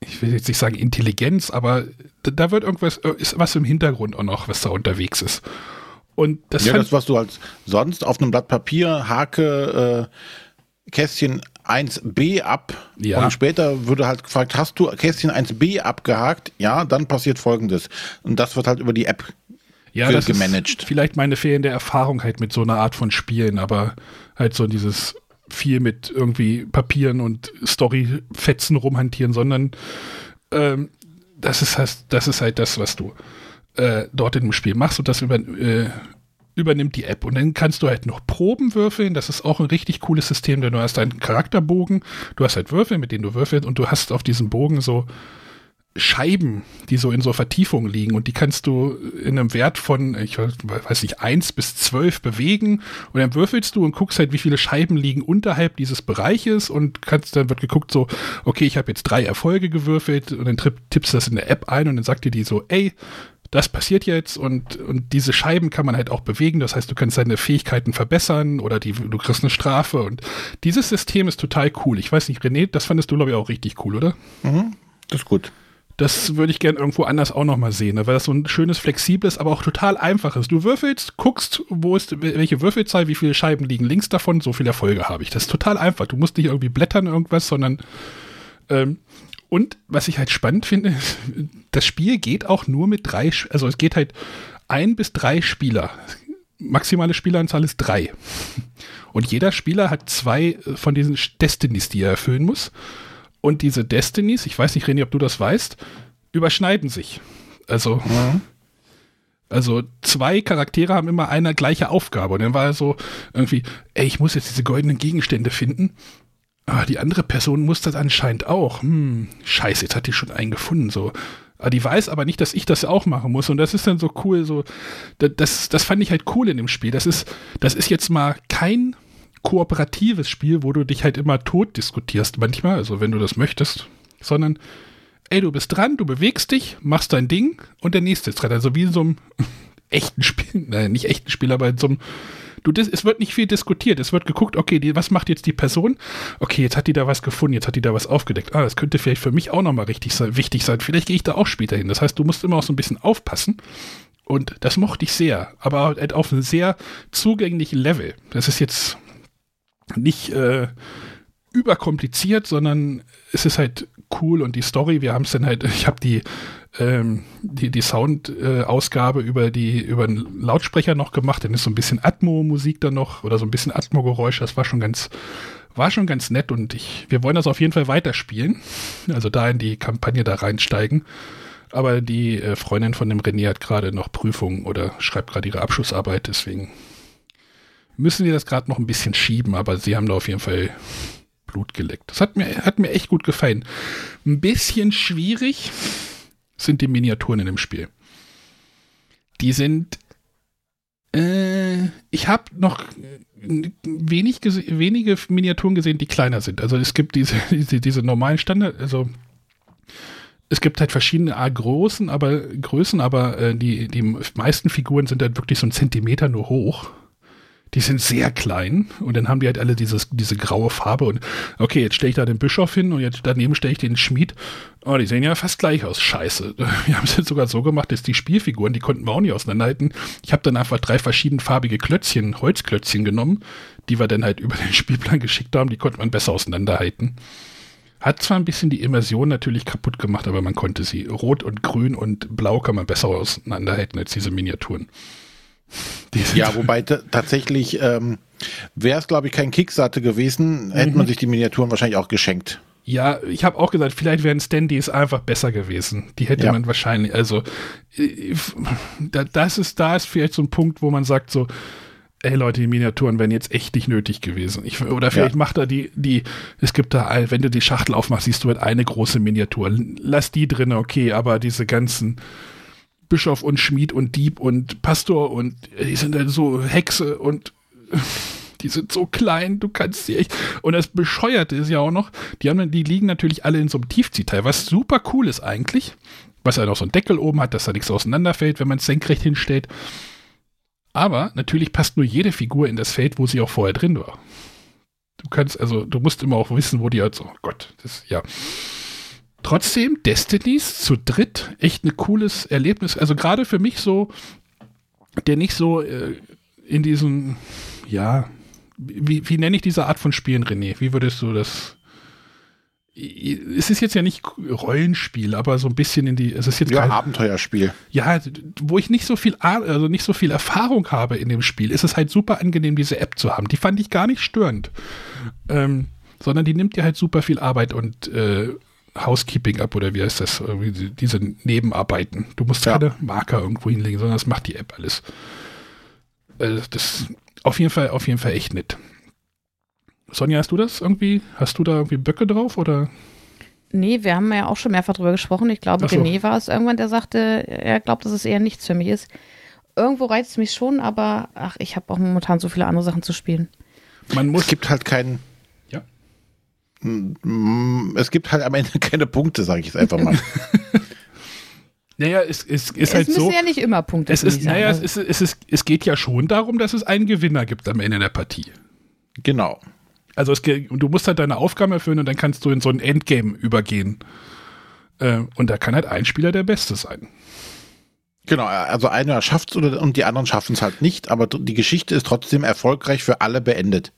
ich will jetzt nicht sagen Intelligenz, aber da, da wird irgendwas ist was im Hintergrund auch noch, was da unterwegs ist. Und das ja, das was du als sonst auf einem Blatt Papier hake äh, Kästchen 1b ab ja. und später würde halt gefragt, hast du Kästchen 1b abgehakt? Ja, dann passiert folgendes. Und das wird halt über die App ja, das gemanagt. Ist vielleicht meine fehlende Erfahrung halt mit so einer Art von Spielen, aber halt so dieses viel mit irgendwie Papieren und Storyfetzen rumhantieren, sondern ähm, das ist halt, das ist halt das, was du äh, dort in dem Spiel machst und das über, äh, übernimmt die App. Und dann kannst du halt noch Proben würfeln. Das ist auch ein richtig cooles System, denn du hast einen Charakterbogen, du hast halt Würfel, mit denen du würfelst und du hast auf diesem Bogen so Scheiben, die so in so Vertiefungen liegen und die kannst du in einem Wert von, ich weiß nicht, 1 bis 12 bewegen und dann würfelst du und guckst halt, wie viele Scheiben liegen unterhalb dieses Bereiches und kannst, dann wird geguckt so, okay, ich habe jetzt drei Erfolge gewürfelt und dann tippst du das in der App ein und dann sagt dir die so, ey, das passiert jetzt und, und diese Scheiben kann man halt auch bewegen. Das heißt, du kannst deine Fähigkeiten verbessern oder die, du kriegst eine Strafe und dieses System ist total cool. Ich weiß nicht, René, das fandest du, glaube ich, auch richtig cool, oder? Mhm, das ist gut. Das würde ich gerne irgendwo anders auch nochmal sehen, ne? weil das so ein schönes, flexibles, aber auch total einfaches. Du würfelst, guckst, wo ist, welche Würfelzahl, wie viele Scheiben liegen links davon, so viele Erfolge habe ich. Das ist total einfach. Du musst nicht irgendwie blättern irgendwas, sondern ähm, und was ich halt spannend finde, das Spiel geht auch nur mit drei, also es geht halt ein bis drei Spieler. Maximale Spieleranzahl ist drei. Und jeder Spieler hat zwei von diesen Destinies, die er erfüllen muss. Und diese Destinies, ich weiß nicht, René, ob du das weißt, überschneiden sich. Also, mhm. also zwei Charaktere haben immer eine gleiche Aufgabe. Und dann war er so irgendwie, ey, ich muss jetzt diese goldenen Gegenstände finden. Aber die andere Person muss das anscheinend auch. Hm, scheiße, jetzt hat die schon einen gefunden. So. Aber die weiß aber nicht, dass ich das auch machen muss. Und das ist dann so cool, so, das, das fand ich halt cool in dem Spiel. Das ist, das ist jetzt mal kein kooperatives Spiel, wo du dich halt immer tot diskutierst manchmal, also wenn du das möchtest, sondern ey, du bist dran, du bewegst dich, machst dein Ding und der nächste ist dran. Also wie in so einem echten Spiel, nein, nicht echten Spiel, aber in so einem Du, das, es wird nicht viel diskutiert. Es wird geguckt, okay, die, was macht jetzt die Person? Okay, jetzt hat die da was gefunden, jetzt hat die da was aufgedeckt. Ah, das könnte vielleicht für mich auch nochmal richtig sein, wichtig sein. Vielleicht gehe ich da auch später hin. Das heißt, du musst immer auch so ein bisschen aufpassen. Und das mochte ich sehr, aber halt auf einem sehr zugänglichen Level. Das ist jetzt nicht, äh, überkompliziert, sondern es ist halt cool und die Story, wir haben es dann halt, ich habe die, ähm, die, die Sound-Ausgabe äh, über die, über einen Lautsprecher noch gemacht, dann ist so ein bisschen Atmo-Musik da noch oder so ein bisschen Atmo-Geräusch, das war schon ganz, war schon ganz nett und ich, wir wollen das auf jeden Fall weiterspielen, also da in die Kampagne da reinsteigen. Aber die äh, Freundin von dem René hat gerade noch Prüfungen oder schreibt gerade ihre Abschlussarbeit, deswegen müssen wir das gerade noch ein bisschen schieben, aber sie haben da auf jeden Fall Blut geleckt. Das hat mir, hat mir echt gut gefallen. Ein bisschen schwierig sind die Miniaturen in dem Spiel. Die sind. Äh, ich habe noch wenig wenige Miniaturen gesehen, die kleiner sind. Also es gibt diese, diese, diese normalen Standard, also es gibt halt verschiedene Art großen, aber Größen, aber äh, die, die meisten Figuren sind halt wirklich so ein Zentimeter nur hoch die sind sehr klein und dann haben die halt alle dieses, diese graue Farbe und okay, jetzt stelle ich da den Bischof hin und jetzt daneben stelle ich den Schmied. Oh, die sehen ja fast gleich aus. Scheiße. Wir haben es jetzt sogar so gemacht, dass die Spielfiguren, die konnten wir auch nicht auseinanderhalten. Ich habe dann einfach drei verschiedenfarbige Klötzchen, Holzklötzchen genommen, die wir dann halt über den Spielplan geschickt haben, die konnte man besser auseinanderhalten. Hat zwar ein bisschen die Immersion natürlich kaputt gemacht, aber man konnte sie. Rot und Grün und Blau kann man besser auseinanderhalten als diese Miniaturen. Ja, wobei tatsächlich ähm, wäre es, glaube ich, kein Kickstarter gewesen, mhm. hätte man sich die Miniaturen wahrscheinlich auch geschenkt. Ja, ich habe auch gesagt, vielleicht wären Standys einfach besser gewesen. Die hätte ja. man wahrscheinlich, also äh, das ist, da ist vielleicht so ein Punkt, wo man sagt so, ey Leute, die Miniaturen wären jetzt echt nicht nötig gewesen. Ich, oder vielleicht ja. macht er die, die, es gibt da, wenn du die Schachtel aufmachst, siehst du halt eine große Miniatur. Lass die drin, okay, aber diese ganzen, Bischof und Schmied und Dieb und Pastor und die sind dann so Hexe und die sind so klein, du kannst sie echt. Und das Bescheuerte ist ja auch noch, die, haben, die liegen natürlich alle in so einem Tiefziehteil, was super cool ist eigentlich. Was ja noch so einen Deckel oben hat, dass da nichts auseinanderfällt, wenn man es senkrecht hinstellt. Aber natürlich passt nur jede Figur in das Feld, wo sie auch vorher drin war. Du kannst, also, du musst immer auch wissen, wo die halt so, oh Gott, das, ja. Trotzdem, Destinies zu dritt, echt ein cooles Erlebnis. Also gerade für mich so, der nicht so äh, in diesem, ja, wie, wie nenne ich diese Art von Spielen, René? Wie würdest du das? Es ist jetzt ja nicht Rollenspiel, aber so ein bisschen in die. Es ist jetzt ja, kein, Abenteuerspiel. Ja, wo ich nicht so viel, also nicht so viel Erfahrung habe in dem Spiel, ist es halt super angenehm, diese App zu haben. Die fand ich gar nicht störend. Ähm, sondern die nimmt dir halt super viel Arbeit und äh, Housekeeping ab oder wie heißt das? Diese Nebenarbeiten. Du musst ja. keine Marker irgendwo hinlegen, sondern das macht die App alles. Also das auf jeden Fall, auf jeden Fall echt nett. Sonja, hast du das irgendwie? Hast du da irgendwie Böcke drauf oder? Nee, wir haben ja auch schon mehrfach drüber gesprochen. Ich glaube, so. René war es irgendwann, der sagte, er glaubt, dass es eher nichts für mich ist. Irgendwo reizt es mich schon, aber ach, ich habe auch momentan so viele andere Sachen zu spielen. Man muss, es gibt halt keinen es gibt halt am Ende keine Punkte, sage ich jetzt einfach mal. Naja, es, es ist es halt so. Es müssen ja nicht immer Punkte es ist, Naja, es, ist, es, ist, es geht ja schon darum, dass es einen Gewinner gibt am Ende der Partie. Genau. Also es, du musst halt deine Aufgaben erfüllen und dann kannst du in so ein Endgame übergehen. Äh, und da kann halt ein Spieler der Beste sein. Genau, also einer schafft es und die anderen schaffen es halt nicht, aber die Geschichte ist trotzdem erfolgreich für alle beendet.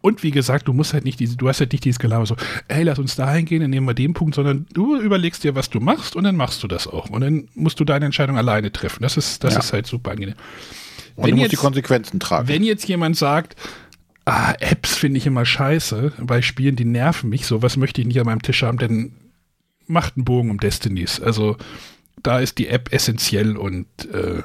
Und wie gesagt, du musst halt nicht diese, du hast halt nicht dieses Gelaber so, ey, lass uns da hingehen, dann nehmen wir den Punkt, sondern du überlegst dir, was du machst und dann machst du das auch. Und dann musst du deine Entscheidung alleine treffen. Das ist, das ja. ist halt super angenehm. Und wenn du musst jetzt, die Konsequenzen tragen. Wenn jetzt jemand sagt, ah, Apps finde ich immer scheiße, bei Spielen, die nerven mich, so was möchte ich nicht an meinem Tisch haben, denn macht einen Bogen um Destinies. Also da ist die App essentiell und äh,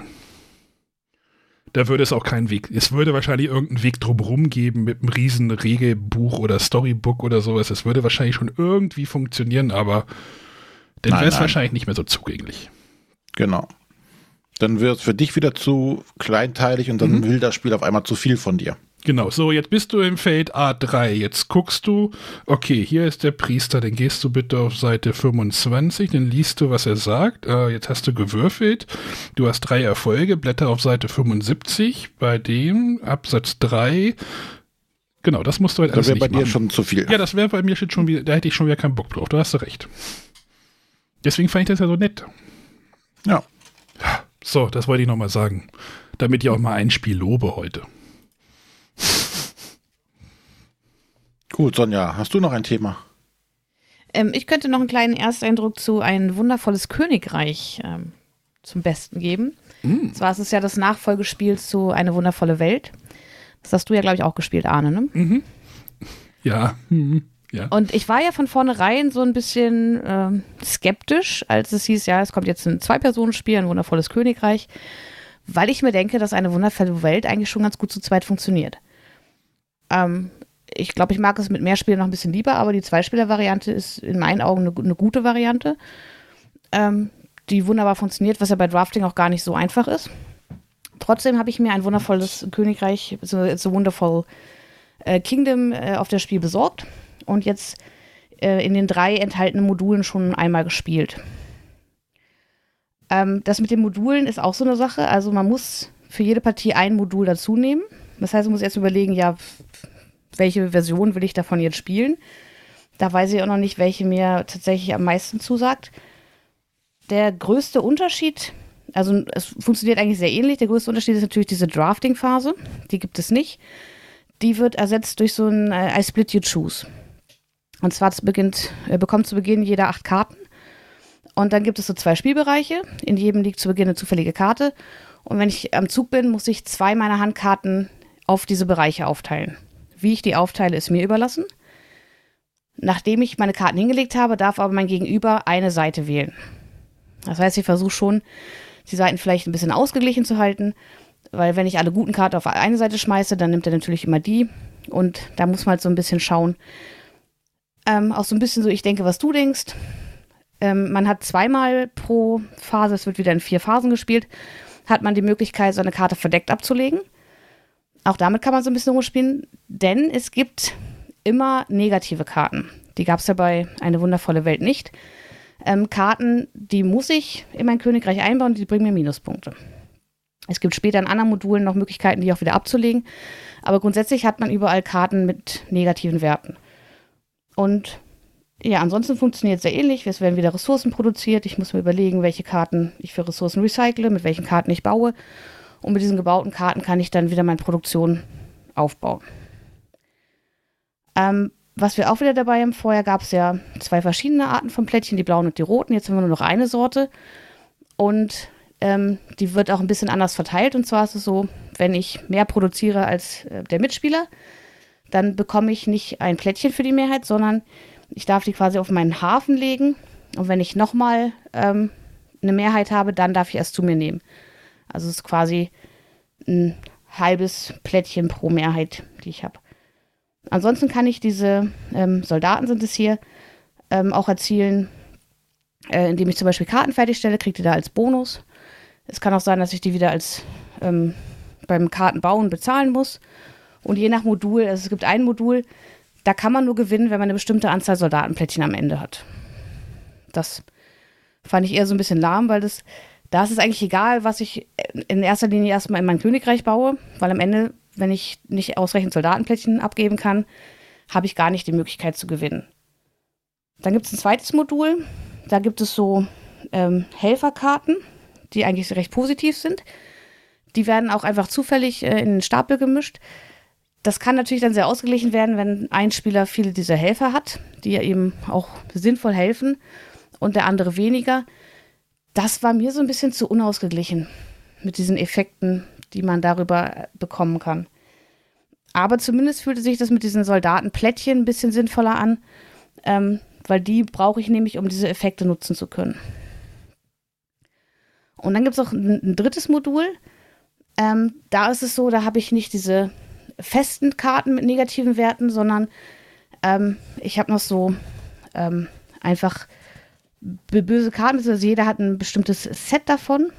da würde es auch keinen Weg. Es würde wahrscheinlich irgendeinen Weg drumherum geben mit einem riesen Regelbuch oder Storybook oder sowas. Es würde wahrscheinlich schon irgendwie funktionieren, aber dann wäre es wahrscheinlich nicht mehr so zugänglich. Genau. Dann wird es für dich wieder zu kleinteilig und dann mhm. will das Spiel auf einmal zu viel von dir. Genau, so jetzt bist du im Feld A3. Jetzt guckst du, okay, hier ist der Priester, dann gehst du bitte auf Seite 25, dann liest du, was er sagt. Äh, jetzt hast du gewürfelt, du hast drei Erfolge, blätter auf Seite 75, bei dem Absatz 3. Genau, das musst du halt alles Das wäre bei machen. dir schon zu viel. Ja, das wäre bei mir schon wieder, da hätte ich schon wieder keinen Bock drauf, du hast recht. Deswegen fand ich das ja so nett. Ja. So, das wollte ich nochmal sagen. Damit ich auch mal ein Spiel lobe heute. Gut, Sonja, hast du noch ein Thema? Ähm, ich könnte noch einen kleinen Ersteindruck zu Ein wundervolles Königreich ähm, zum Besten geben. Mm. Zwar ist es ja das Nachfolgespiel zu Eine wundervolle Welt. Das hast du ja, glaube ich, auch gespielt, Arne, ne? Mhm. Ja. Mhm. Ja. Und ich war ja von vornherein so ein bisschen ähm, skeptisch, als es hieß, ja, es kommt jetzt ein Zwei-Personen-Spiel, ein wundervolles Königreich, weil ich mir denke, dass eine wundervolle Welt eigentlich schon ganz gut zu zweit funktioniert. Ähm, ich glaube, ich mag es mit mehr Spielen noch ein bisschen lieber, aber die Zweispieler-Variante ist in meinen Augen eine, eine gute Variante, ähm, die wunderbar funktioniert, was ja bei Drafting auch gar nicht so einfach ist. Trotzdem habe ich mir ein wundervolles Königreich, so It's a Wonderful äh, Kingdom äh, auf das Spiel besorgt und jetzt äh, in den drei enthaltenen Modulen schon einmal gespielt. Ähm, das mit den Modulen ist auch so eine Sache. Also man muss für jede Partie ein Modul dazu nehmen. Das heißt, man muss erst überlegen, ja, welche Version will ich davon jetzt spielen. Da weiß ich auch noch nicht, welche mir tatsächlich am meisten zusagt. Der größte Unterschied, also es funktioniert eigentlich sehr ähnlich. Der größte Unterschied ist natürlich diese Drafting-Phase. Die gibt es nicht. Die wird ersetzt durch so ein äh, I Split You Choose. Und zwar beginnt, äh, bekommt zu Beginn jeder acht Karten. Und dann gibt es so zwei Spielbereiche. In jedem liegt zu Beginn eine zufällige Karte. Und wenn ich am Zug bin, muss ich zwei meiner Handkarten auf diese Bereiche aufteilen. Wie ich die aufteile, ist mir überlassen. Nachdem ich meine Karten hingelegt habe, darf aber mein Gegenüber eine Seite wählen. Das heißt, ich versuche schon, die Seiten vielleicht ein bisschen ausgeglichen zu halten, weil wenn ich alle guten Karten auf eine Seite schmeiße, dann nimmt er natürlich immer die. Und da muss man halt so ein bisschen schauen, ähm, auch so ein bisschen so, ich denke, was du denkst. Ähm, man hat zweimal pro Phase, es wird wieder in vier Phasen gespielt, hat man die Möglichkeit, so eine Karte verdeckt abzulegen. Auch damit kann man so ein bisschen rumspielen, denn es gibt immer negative Karten. Die gab es ja bei Eine wundervolle Welt nicht. Ähm, Karten, die muss ich in mein Königreich einbauen, die bringen mir Minuspunkte. Es gibt später in anderen Modulen noch Möglichkeiten, die auch wieder abzulegen. Aber grundsätzlich hat man überall Karten mit negativen Werten. Und ja, ansonsten funktioniert es sehr ähnlich. Es werden wieder Ressourcen produziert. Ich muss mir überlegen, welche Karten ich für Ressourcen recycle, mit welchen Karten ich baue. Und mit diesen gebauten Karten kann ich dann wieder meine Produktion aufbauen. Ähm, was wir auch wieder dabei haben, vorher gab es ja zwei verschiedene Arten von Plättchen, die blauen und die roten. Jetzt haben wir nur noch eine Sorte. Und ähm, die wird auch ein bisschen anders verteilt. Und zwar ist es so, wenn ich mehr produziere als äh, der Mitspieler, dann bekomme ich nicht ein Plättchen für die Mehrheit, sondern ich darf die quasi auf meinen Hafen legen. Und wenn ich nochmal ähm, eine Mehrheit habe, dann darf ich erst zu mir nehmen. Also es ist quasi ein halbes Plättchen pro Mehrheit, die ich habe. Ansonsten kann ich diese ähm, Soldaten sind es hier ähm, auch erzielen, äh, indem ich zum Beispiel Karten fertigstelle, kriege die da als Bonus. Es kann auch sein, dass ich die wieder als ähm, beim Kartenbauen bezahlen muss. Und je nach Modul, also es gibt ein Modul, da kann man nur gewinnen, wenn man eine bestimmte Anzahl Soldatenplättchen am Ende hat. Das fand ich eher so ein bisschen lahm, weil das, da ist es eigentlich egal, was ich in erster Linie erstmal in mein Königreich baue, weil am Ende, wenn ich nicht ausreichend Soldatenplättchen abgeben kann, habe ich gar nicht die Möglichkeit zu gewinnen. Dann gibt es ein zweites Modul, da gibt es so ähm, Helferkarten, die eigentlich recht positiv sind. Die werden auch einfach zufällig äh, in den Stapel gemischt. Das kann natürlich dann sehr ausgeglichen werden, wenn ein Spieler viele dieser Helfer hat, die ja eben auch sinnvoll helfen und der andere weniger. Das war mir so ein bisschen zu unausgeglichen mit diesen Effekten, die man darüber bekommen kann. Aber zumindest fühlte sich das mit diesen Soldatenplättchen ein bisschen sinnvoller an, ähm, weil die brauche ich nämlich, um diese Effekte nutzen zu können. Und dann gibt es auch ein, ein, drittes Modul. Ähm, da ist es so, da habe ich nicht diese festen Karten mit negativen Werten, sondern ähm, ich habe noch so ähm, einfach böse Karten, also jeder hat ein bestimmtes Set davon.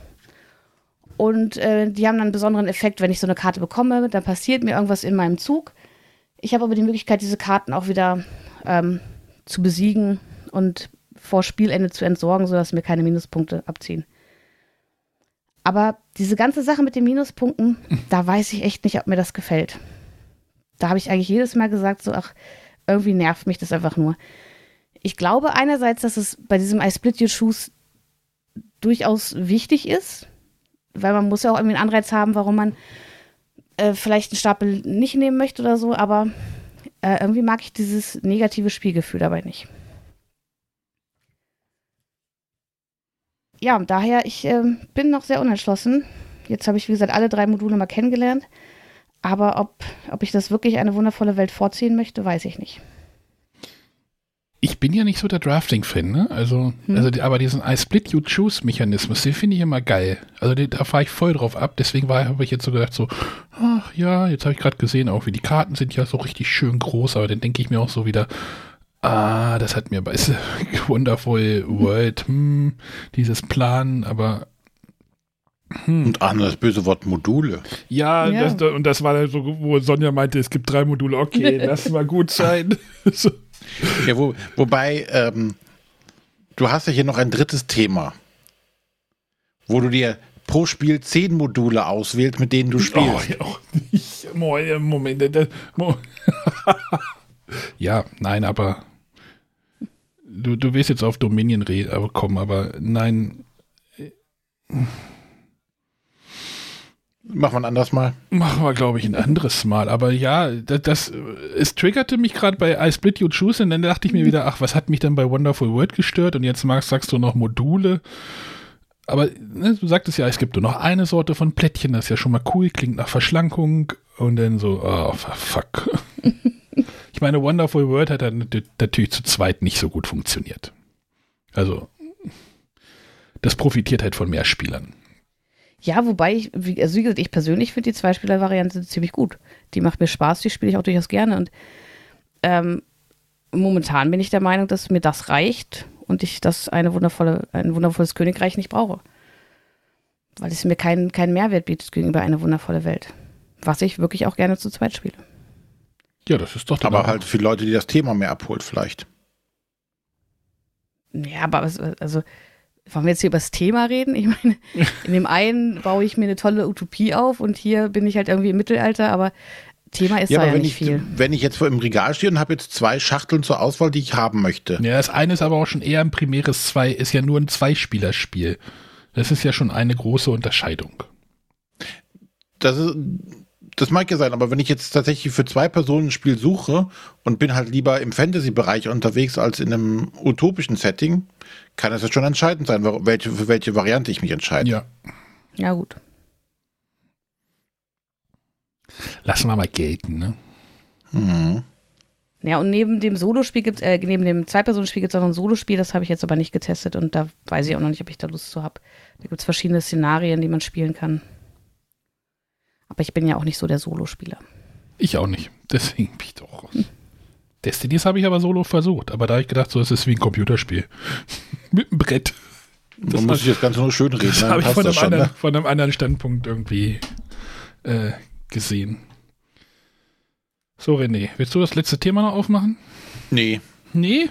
Und äh, die haben dann einen besonderen Effekt, wenn ich so eine Karte bekomme, dann passiert mir irgendwas in meinem Zug. Ich habe aber die Möglichkeit, diese Karten auch wieder ähm, zu besiegen und vor Spielende zu entsorgen, sodass mir keine Minuspunkte abziehen. Aber diese ganze Sache mit den Minuspunkten, da weiß ich echt nicht, ob mir das gefällt. Da habe ich eigentlich jedes Mal gesagt, so, ach, irgendwie nervt mich das einfach nur. Ich glaube einerseits, dass es bei diesem I Split Your Shoes durchaus wichtig ist, weil man muss ja auch irgendwie einen Anreiz haben, warum man äh, vielleicht einen Stapel nicht nehmen möchte oder so, aber äh, irgendwie mag ich dieses negative Spielgefühl dabei nicht. Ja, daher, ich äh, bin noch sehr unentschlossen. Jetzt habe ich, wie gesagt, alle drei Module mal kennengelernt. Aber ob, ob ich das wirklich eine wundervolle Welt vorziehen möchte, weiß ich nicht. Ich bin ja nicht so der Drafting-Fan, ne? Also, hm. also aber diesen I Split You Choose-Mechanismus, den finde ich immer geil. Also den, da fahre ich voll drauf ab. Deswegen habe ich jetzt so gedacht, so, ach ja, jetzt habe ich gerade gesehen, auch wie die Karten sind ja so richtig schön groß, aber dann denke ich mir auch so wieder, ah, das hat mir bei Wonderful World, hm, dieses Plan, aber hm. Und Arne, das böse Wort Module. Ja, ja. Das, und das war dann so, wo Sonja meinte, es gibt drei Module. Okay, lass mal gut sein. so. Ja, wo, wobei, ähm, du hast ja hier noch ein drittes Thema, wo du dir pro Spiel zehn Module auswählst, mit denen du spielst. Oh, ja, Moment. ja, nein, aber du, du willst jetzt auf Dominion kommen, aber nein. Machen wir ein anderes Mal. Machen wir, glaube ich, ein anderes Mal. Aber ja, das, das es triggerte mich gerade bei I Split You Choose und dann dachte ich mir wieder, ach, was hat mich denn bei Wonderful World gestört? Und jetzt magst, sagst du noch Module. Aber ne, du sagtest ja, es gibt nur noch eine Sorte von Plättchen, das ist ja schon mal cool, klingt nach Verschlankung und dann so, oh, fuck. ich meine, Wonderful World hat dann natürlich zu zweit nicht so gut funktioniert. Also, das profitiert halt von mehr Spielern. Ja, wobei ich, wie, also wie gesagt, ich persönlich finde die Zweispieler-Variante ziemlich gut. Die macht mir Spaß, die spiele ich auch durchaus gerne. Und ähm, momentan bin ich der Meinung, dass mir das reicht und ich das eine wundervolle, ein wundervolles Königreich nicht brauche. Weil es mir keinen kein Mehrwert bietet gegenüber einer wundervolle Welt. Was ich wirklich auch gerne zu zweit spiele. Ja, das ist doch Aber halt für Leute, die das Thema mehr abholt, vielleicht. Ja, aber also wollen wir jetzt hier über das Thema reden? Ich meine, in dem einen baue ich mir eine tolle Utopie auf und hier bin ich halt irgendwie im Mittelalter, aber Thema ist ja, da ja nicht ich, viel. Wenn ich jetzt vor im Regal stehe und habe jetzt zwei Schachteln zur Auswahl, die ich haben möchte. Ja, das eine ist aber auch schon eher ein primäres zwei, ist ja nur ein Zweispielerspiel. Das ist ja schon eine große Unterscheidung. Das ist, das mag ja sein, aber wenn ich jetzt tatsächlich für zwei Personen ein Spiel suche und bin halt lieber im Fantasy-Bereich unterwegs als in einem utopischen Setting, kann es ja schon entscheidend sein, welche, für welche Variante ich mich entscheide. Ja. Ja, gut. Lassen wir mal gelten, ne? Mhm. Ja, und neben dem Solospiel gibt äh, neben dem Zwei-Personen-Spiel gibt es auch noch ein Solospiel, das habe ich jetzt aber nicht getestet und da weiß ich auch noch nicht, ob ich da Lust zu habe. Da gibt es verschiedene Szenarien, die man spielen kann. Aber ich bin ja auch nicht so der Solospieler. Ich auch nicht. Deswegen bin ich doch raus. Hm. Destinies habe ich aber solo versucht, aber da habe ich gedacht, so ist es wie ein Computerspiel. Mit einem Brett. Das muss ich das Ganze nur schön reden. Das habe ich von einem, schon, anderen, ne? von einem, anderen, Standpunkt irgendwie äh, gesehen. So, René, willst du das letzte Thema noch aufmachen? Nee. Nee?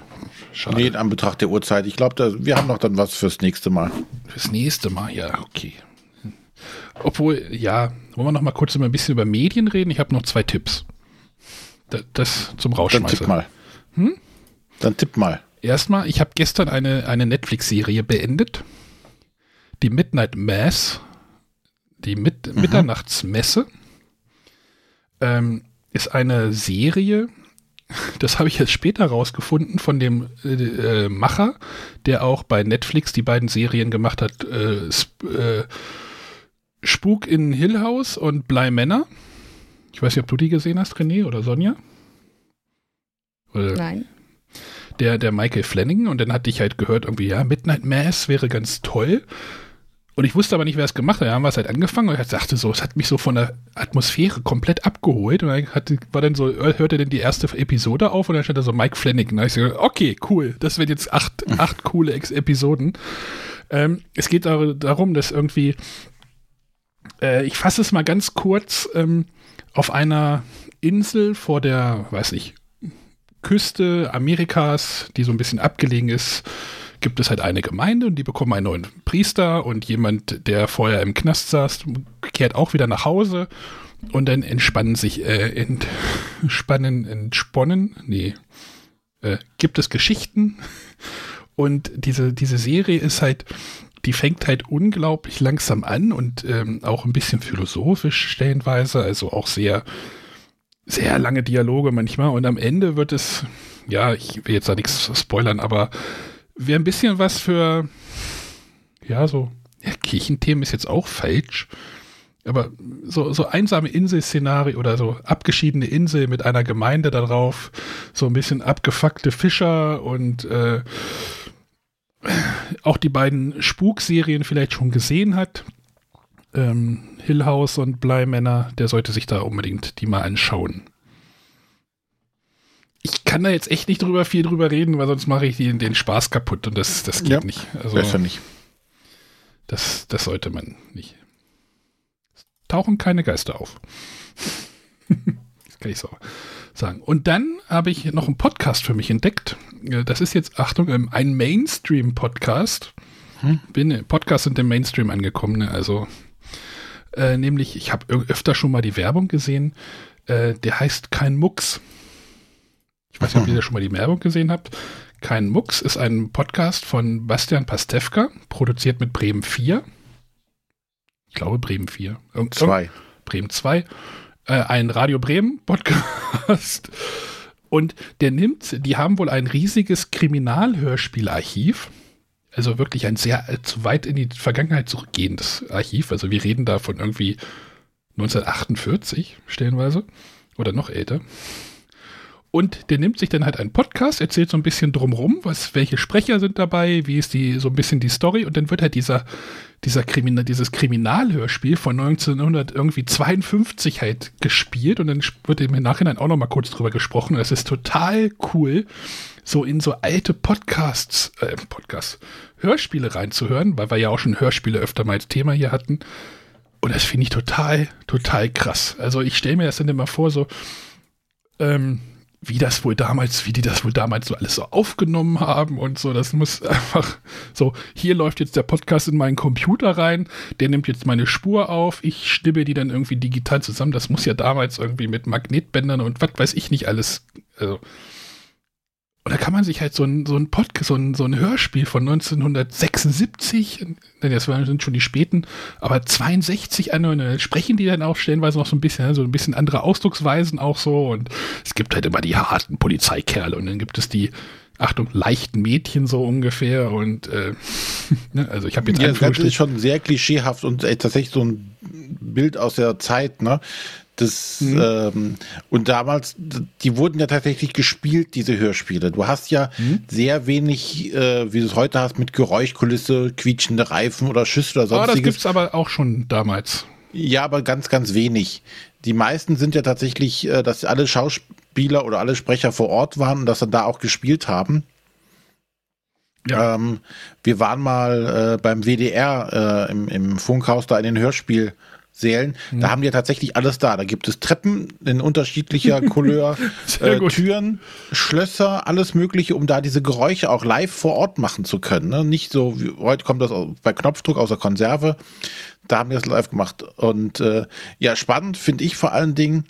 Schade. Nee, in Anbetracht der Uhrzeit. Ich glaube, wir haben noch dann was fürs nächste Mal. Fürs nächste Mal, ja, okay. Obwohl, ja, wollen wir noch mal kurz ein bisschen über Medien reden? Ich habe noch zwei Tipps. Das, das zum Rausschmeißen. Dann tipp mal. Hm? Dann tipp mal. Erstmal, ich habe gestern eine, eine Netflix-Serie beendet. Die Midnight Mass. Die Mit mhm. Mitternachtsmesse. Ähm, ist eine Serie, das habe ich jetzt später rausgefunden von dem äh, äh, Macher, der auch bei Netflix die beiden Serien gemacht hat. Äh, äh Spuk in Hill House und Bly Männer. Ich weiß nicht, ob du die gesehen hast, René oder Sonja? Oder Nein. Der, der Michael Flanagan und dann hatte ich halt gehört, irgendwie, ja, Midnight Mass wäre ganz toll. Und ich wusste aber nicht, wer es gemacht hat. Da haben wir es halt angefangen und ich dachte so, es hat mich so von der Atmosphäre komplett abgeholt. Und dann hatte, war dann so, hörte dann die erste Episode auf und dann stand da so Mike Flanagan. Da ich so, okay, cool, das wird jetzt acht, acht coole Episoden. Ähm, es geht darum, dass irgendwie äh, ich fasse es mal ganz kurz. Ähm, auf einer Insel vor der, weiß ich, Küste Amerikas, die so ein bisschen abgelegen ist, gibt es halt eine Gemeinde und die bekommen einen neuen Priester und jemand, der vorher im Knast saß, kehrt auch wieder nach Hause und dann entspannen sich, äh, entspannen, entsponnen, nee, äh, gibt es Geschichten und diese, diese Serie ist halt die fängt halt unglaublich langsam an und ähm, auch ein bisschen philosophisch stellenweise, also auch sehr, sehr lange Dialoge manchmal. Und am Ende wird es, ja, ich will jetzt da nichts spoilern, aber wäre ein bisschen was für, ja, so, ja, Kirchenthemen ist jetzt auch falsch, aber so, so einsame Insel-Szenario oder so abgeschiedene Insel mit einer Gemeinde darauf, so ein bisschen abgefuckte Fischer und äh, auch die beiden Spukserien vielleicht schon gesehen hat. Ähm, Hill House und Bleimänner, der sollte sich da unbedingt die mal anschauen. Ich kann da jetzt echt nicht drüber viel drüber reden, weil sonst mache ich den, den Spaß kaputt und das, das geht Ja, nicht. Also, Besser nicht. das, das sollte man nicht. Es tauchen keine Geister auf. das kann ich so sagen. Und dann habe ich noch einen Podcast für mich entdeckt. Äh, Das ist jetzt, Achtung, ähm, ein Mainstream-Podcast. Bin Podcast sind im Mainstream angekommen, ne? also äh, nämlich, ich habe öfter schon mal die Werbung gesehen, äh, der heißt Kein Mucks. Ich weiß nicht, ob ihr schon mal die Werbung gesehen habt. Kein Mucks ist ein Podcast von Bastian Pastewka, produziert mit Bremen 4. Ich glaube Bremen 4. Irgend- Zwei. Bremen 2. Äh, ein Radio Bremen Podcast. Und der nimmt, die haben wohl ein riesiges Kriminalhörspielarchiv. Also wirklich ein sehr äh, zu weit in die Vergangenheit zurückgehendes Archiv. Also wir reden da von irgendwie 1948 stellenweise oder noch älter. Und der nimmt sich dann halt einen Podcast, erzählt so ein bisschen drumrum, was, welche Sprecher sind dabei, wie ist die, so ein bisschen die Story und dann wird halt dieser, dieser Kriminal, dieses Kriminalhörspiel von 1952 halt gespielt und dann wird im Nachhinein auch nochmal kurz drüber gesprochen. Es ist total cool, so in so alte Podcasts, äh, Podcasts, Hörspiele reinzuhören, weil wir ja auch schon Hörspiele öfter mal als Thema hier hatten. Und das finde ich total, total krass. Also ich stelle mir das dann immer vor, so, ähm, wie das wohl damals, wie die das wohl damals so alles so aufgenommen haben und so. Das muss einfach so, hier läuft jetzt der Podcast in meinen Computer rein, der nimmt jetzt meine Spur auf, ich stimme die dann irgendwie digital zusammen. Das muss ja damals irgendwie mit Magnetbändern und was weiß ich nicht alles. Also, und da kann man sich halt so ein, so ein Podcast, so ein, so ein Hörspiel von 1976, denn das sind schon die späten, aber 62 anhören, dann sprechen die dann auch stellenweise noch so ein bisschen, so ein bisschen andere Ausdrucksweisen auch so und es gibt halt immer die harten Polizeikerle und dann gibt es die, Achtung, leichten Mädchen so ungefähr und äh, ne, also ich habe jetzt Ja, das Ganze ist schon sehr klischeehaft und äh, tatsächlich so ein Bild aus der Zeit, ne? Das, Mhm. ähm, und damals, die wurden ja tatsächlich gespielt, diese Hörspiele. Du hast ja Mhm. sehr wenig, äh, wie du es heute hast, mit Geräuschkulisse, quietschende Reifen oder Schüsse oder Oh, das sonstiges. gibt's aber auch schon damals. Ja, aber ganz, ganz wenig. Die meisten sind ja tatsächlich, äh, dass alle Schauspieler oder alle Sprecher vor Ort waren und dass dann da auch gespielt haben. Ja. Ähm, wir waren mal äh, beim WDR äh, im, im Funkhaus da in den Hörspielsälen. Da haben die ja tatsächlich alles da. Da gibt es Treppen in unterschiedlicher Couleur, äh. Türen, Schlösser, alles Mögliche, um da diese Geräusche auch live vor Ort machen zu können. Ne? Nicht so, wie, heute kommt das bei Knopfdruck aus der Konserve. Da haben wir das live gemacht. Und äh, ja, spannend finde ich vor allen Dingen,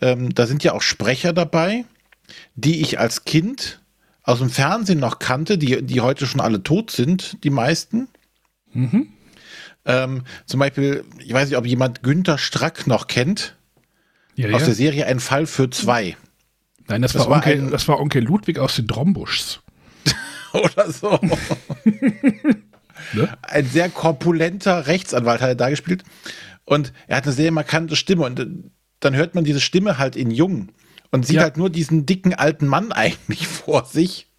ähm, da sind ja auch Sprecher dabei, die ich als Kind aus dem Fernsehen noch kannte, die, die heute schon alle tot sind, die meisten. Ähm, zum Beispiel, ich weiß nicht, ob jemand Günther Strack noch kennt, Ja, aus ja. der Serie Ein Fall für zwei. Nein, das, das war war Onkel, ein- das war Onkel Ludwig aus den Drombuschs. Oder so. Ne? Ein sehr korpulenter Rechtsanwalt hat er da gespielt. Und er hat eine sehr markante Stimme. Und äh, dann hört man diese Stimme halt in Jung und sieht Ja. halt nur diesen dicken alten Mann eigentlich vor sich.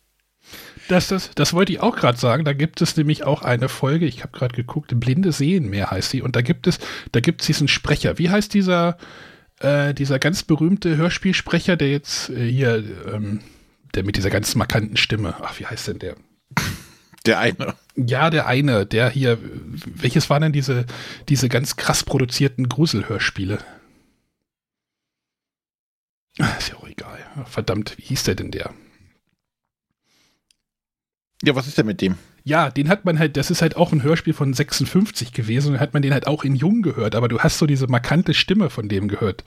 Das, das, das wollte ich auch gerade sagen. Da gibt es nämlich auch eine Folge, ich habe gerade geguckt, Blinde sehen mehr heißt sie. Und da gibt es, da gibt es diesen Sprecher. Wie heißt dieser, äh, dieser ganz berühmte Hörspielsprecher, der jetzt äh, hier, ähm, der mit dieser ganz markanten Stimme, ach, wie heißt denn der? Der eine. Ja, der eine, der hier, welches waren denn diese, diese ganz krass produzierten Gruselhörspiele? Ist ja auch egal. Verdammt, wie hieß der denn der? Ja, was ist denn mit dem? Ja, den hat man halt, das ist halt auch ein Hörspiel von 56 gewesen und hat man den halt auch in Jung gehört, aber du hast so diese markante Stimme von dem gehört.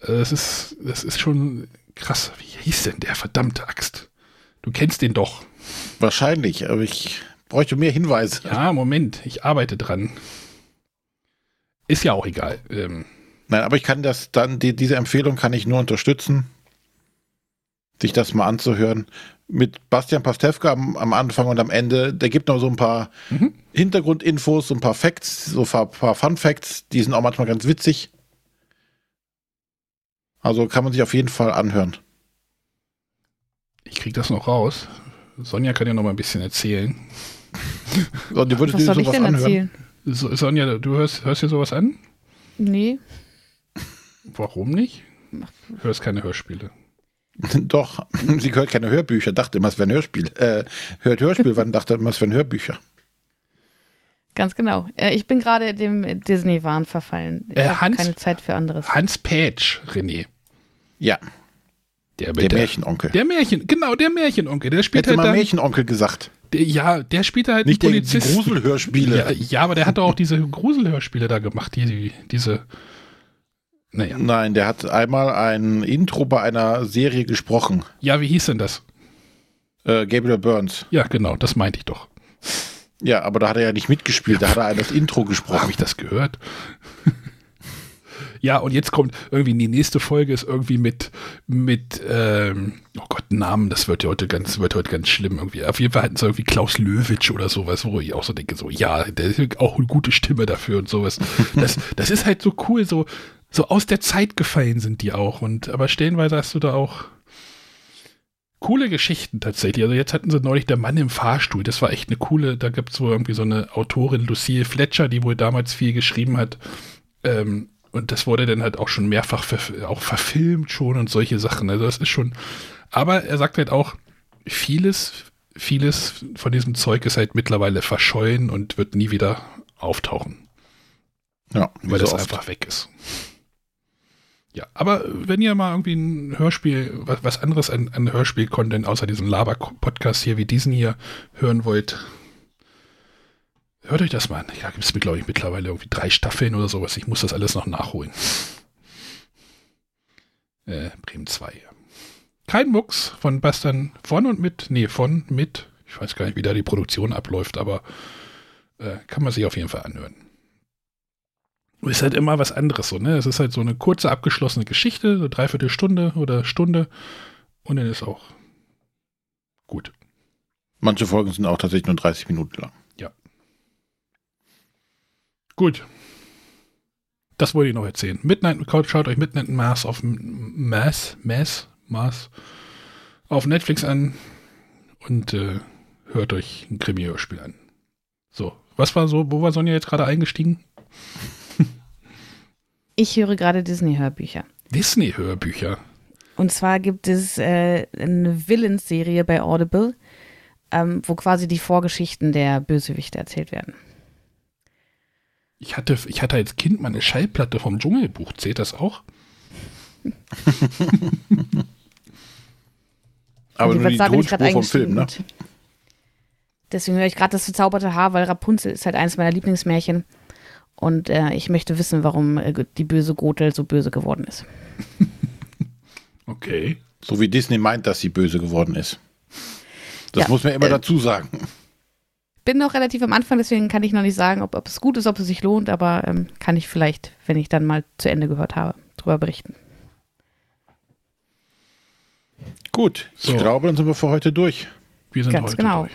Äh, Das ist, das ist schon krass. Wie hieß denn der verdammte Axt? Du kennst den doch. Wahrscheinlich, aber ich bräuchte mehr Hinweise. Ja, Moment, ich arbeite dran. Ist ja auch egal. Ähm, Nein, aber ich kann das dann, die, diese Empfehlung kann ich nur unterstützen, sich das mal anzuhören. Mit Bastian Pastewka am, am Anfang und am Ende, der gibt noch so ein paar Mhm. Hintergrundinfos, so ein paar Facts, so ein paar, paar Fun Facts, die sind auch manchmal ganz witzig. Also kann man sich auf jeden Fall anhören. Ich krieg das noch raus. Sonja kann ja noch mal ein bisschen erzählen. So, die würdest Was soll ich denn anhören? erzählen? So, Sonja, du hörst, hörst dir sowas an? Nee. Warum nicht? Hörst keine Hörspiele. Doch, sie hört keine Hörbücher, dachte immer, es wären Hörspiel. Äh, hört Hörspiel, wann dachte immer, es wären Hörbücher. Ganz genau. Äh, Ich bin gerade dem Disney-Wahn verfallen. Ich Äh, habe Hans- keine Zeit für anderes. Hans Pätsch, René. Ja, Der, der Märchenonkel. Der Märchen, genau, der Märchenonkel. Der spielt Hätte halt mal Märchenonkel gesagt. der, ja, der spielt halt Nicht einen der, die Polizisten. Gruselhörspiele. Ja, ja, aber der hat doch auch diese Gruselhörspiele da gemacht, die, die diese. Naja. Nein, der hat einmal ein Intro bei einer Serie gesprochen. Ja, wie hieß denn das? Äh, Gabriel Burns. Ja, genau, das meinte ich doch. Ja, aber da hat er ja nicht mitgespielt, da hat er das Intro Habe gesprochen. ich das gehört? ja, und jetzt kommt irgendwie die nächste Folge ist irgendwie mit, mit, ähm, oh Gott, Namen, das wird ja heute ganz, wird heute ganz schlimm irgendwie. Auf jeden Fall hatten sie irgendwie Klaus Löwitsch oder sowas, wo ich auch so denke, so, ja, der ist auch eine gute Stimme dafür und sowas. Das, das ist halt so cool, so, so aus der Zeit gefallen sind die auch. Und aber stellenweise hast du da auch coole Geschichten tatsächlich. Also jetzt hatten sie neulich der Mann im Fahrstuhl. Das war echt eine coole, da gibt es wohl irgendwie so eine Autorin, Lucille Fletcher, die wohl damals viel geschrieben hat. Ähm, und das wurde dann halt auch schon mehrfach ver auch verfilmt schon und solche Sachen. Also das ist schon. Aber er sagt halt auch, vieles, vieles von diesem Zeug ist halt mittlerweile verschollen und wird nie wieder auftauchen Ja, weil so das oft. einfach weg ist. Ja, aber wenn ihr mal irgendwie ein Hörspiel, was, was anderes an, an Hörspiel-Content außer diesem Laber-Podcast hier wie diesen hier hören wollt, hört euch das mal an. Ja, gibt es, glaube ich, mittlerweile irgendwie drei Staffeln oder sowas. Ich muss das alles noch nachholen. Äh, Bremen 2. Kein Mucks von Bastian von und mit, nee, von, mit, ich weiß gar nicht, wie da die Produktion abläuft, aber äh, kann man sich auf jeden Fall anhören ist halt immer was anderes so, ne? Es ist halt so eine kurze abgeschlossene Geschichte, so dreiviertel Stunde oder Stunde und dann ist auch gut. Manche Folgen sind auch tatsächlich nur 30 Minuten lang. Gut. Das wollte ich noch erzählen. Midnight, schaut euch Midnight Mars auf Mass, Mass, Mars auf Netflix an und äh, hört euch ein Krimi-Hörspiel an. So, was war so, wo war Sonja jetzt gerade eingestiegen? Ich höre gerade Disney-Hörbücher. Disney-Hörbücher. Und zwar gibt es äh, eine Villains-Serie bei Audible, ähm, wo quasi die Vorgeschichten der Bösewichte erzählt werden. Ich hatte, ich hatte als Kind mal eine Schallplatte vom Dschungelbuch. Zählt das auch? Aber Und nur die Tonspur vom Film, ne? Deswegen höre ich gerade das verzauberte Haar, weil Rapunzel ist halt eines meiner Lieblingsmärchen. Und äh, ich möchte wissen, warum äh, die böse Gothel so böse geworden ist. Okay. So wie Disney meint, dass sie böse geworden ist. Das Ja, muss man immer äh, dazu sagen. Bin noch relativ am Anfang, deswegen kann ich noch nicht sagen, ob, ob es gut ist, ob es sich lohnt, aber ähm, kann ich vielleicht, wenn ich dann mal zu Ende gehört habe, drüber berichten. Gut, So. ich glaube, dann sind wir für heute durch. Wir sind Ganz heute genau. durch.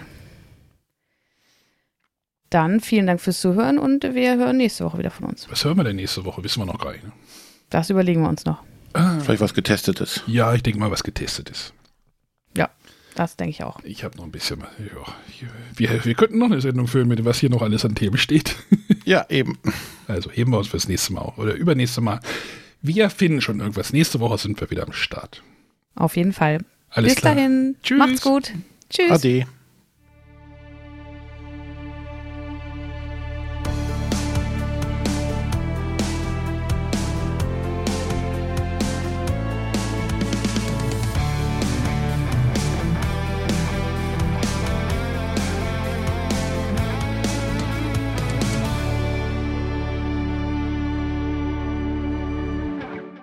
Dann vielen Dank fürs Zuhören und wir hören nächste Woche wieder von uns. Was hören wir denn nächste Woche? Wissen wir noch gar nicht. Ne? Das überlegen wir uns noch. Vielleicht was Getestetes. Ja, ich denke mal, was getestet ist. Ja, das denke ich auch. Ich habe noch ein bisschen. Ja, wir, wir könnten noch eine Sendung füllen, mit dem, was hier noch alles an Themen steht. Ja, eben. Also heben wir uns fürs nächste Mal oder übernächste Mal. Wir finden schon irgendwas. Nächste Woche sind wir wieder am Start. Auf jeden Fall. Alles Bis klar. dahin. Tschüss. Macht's gut. Tschüss. Ade.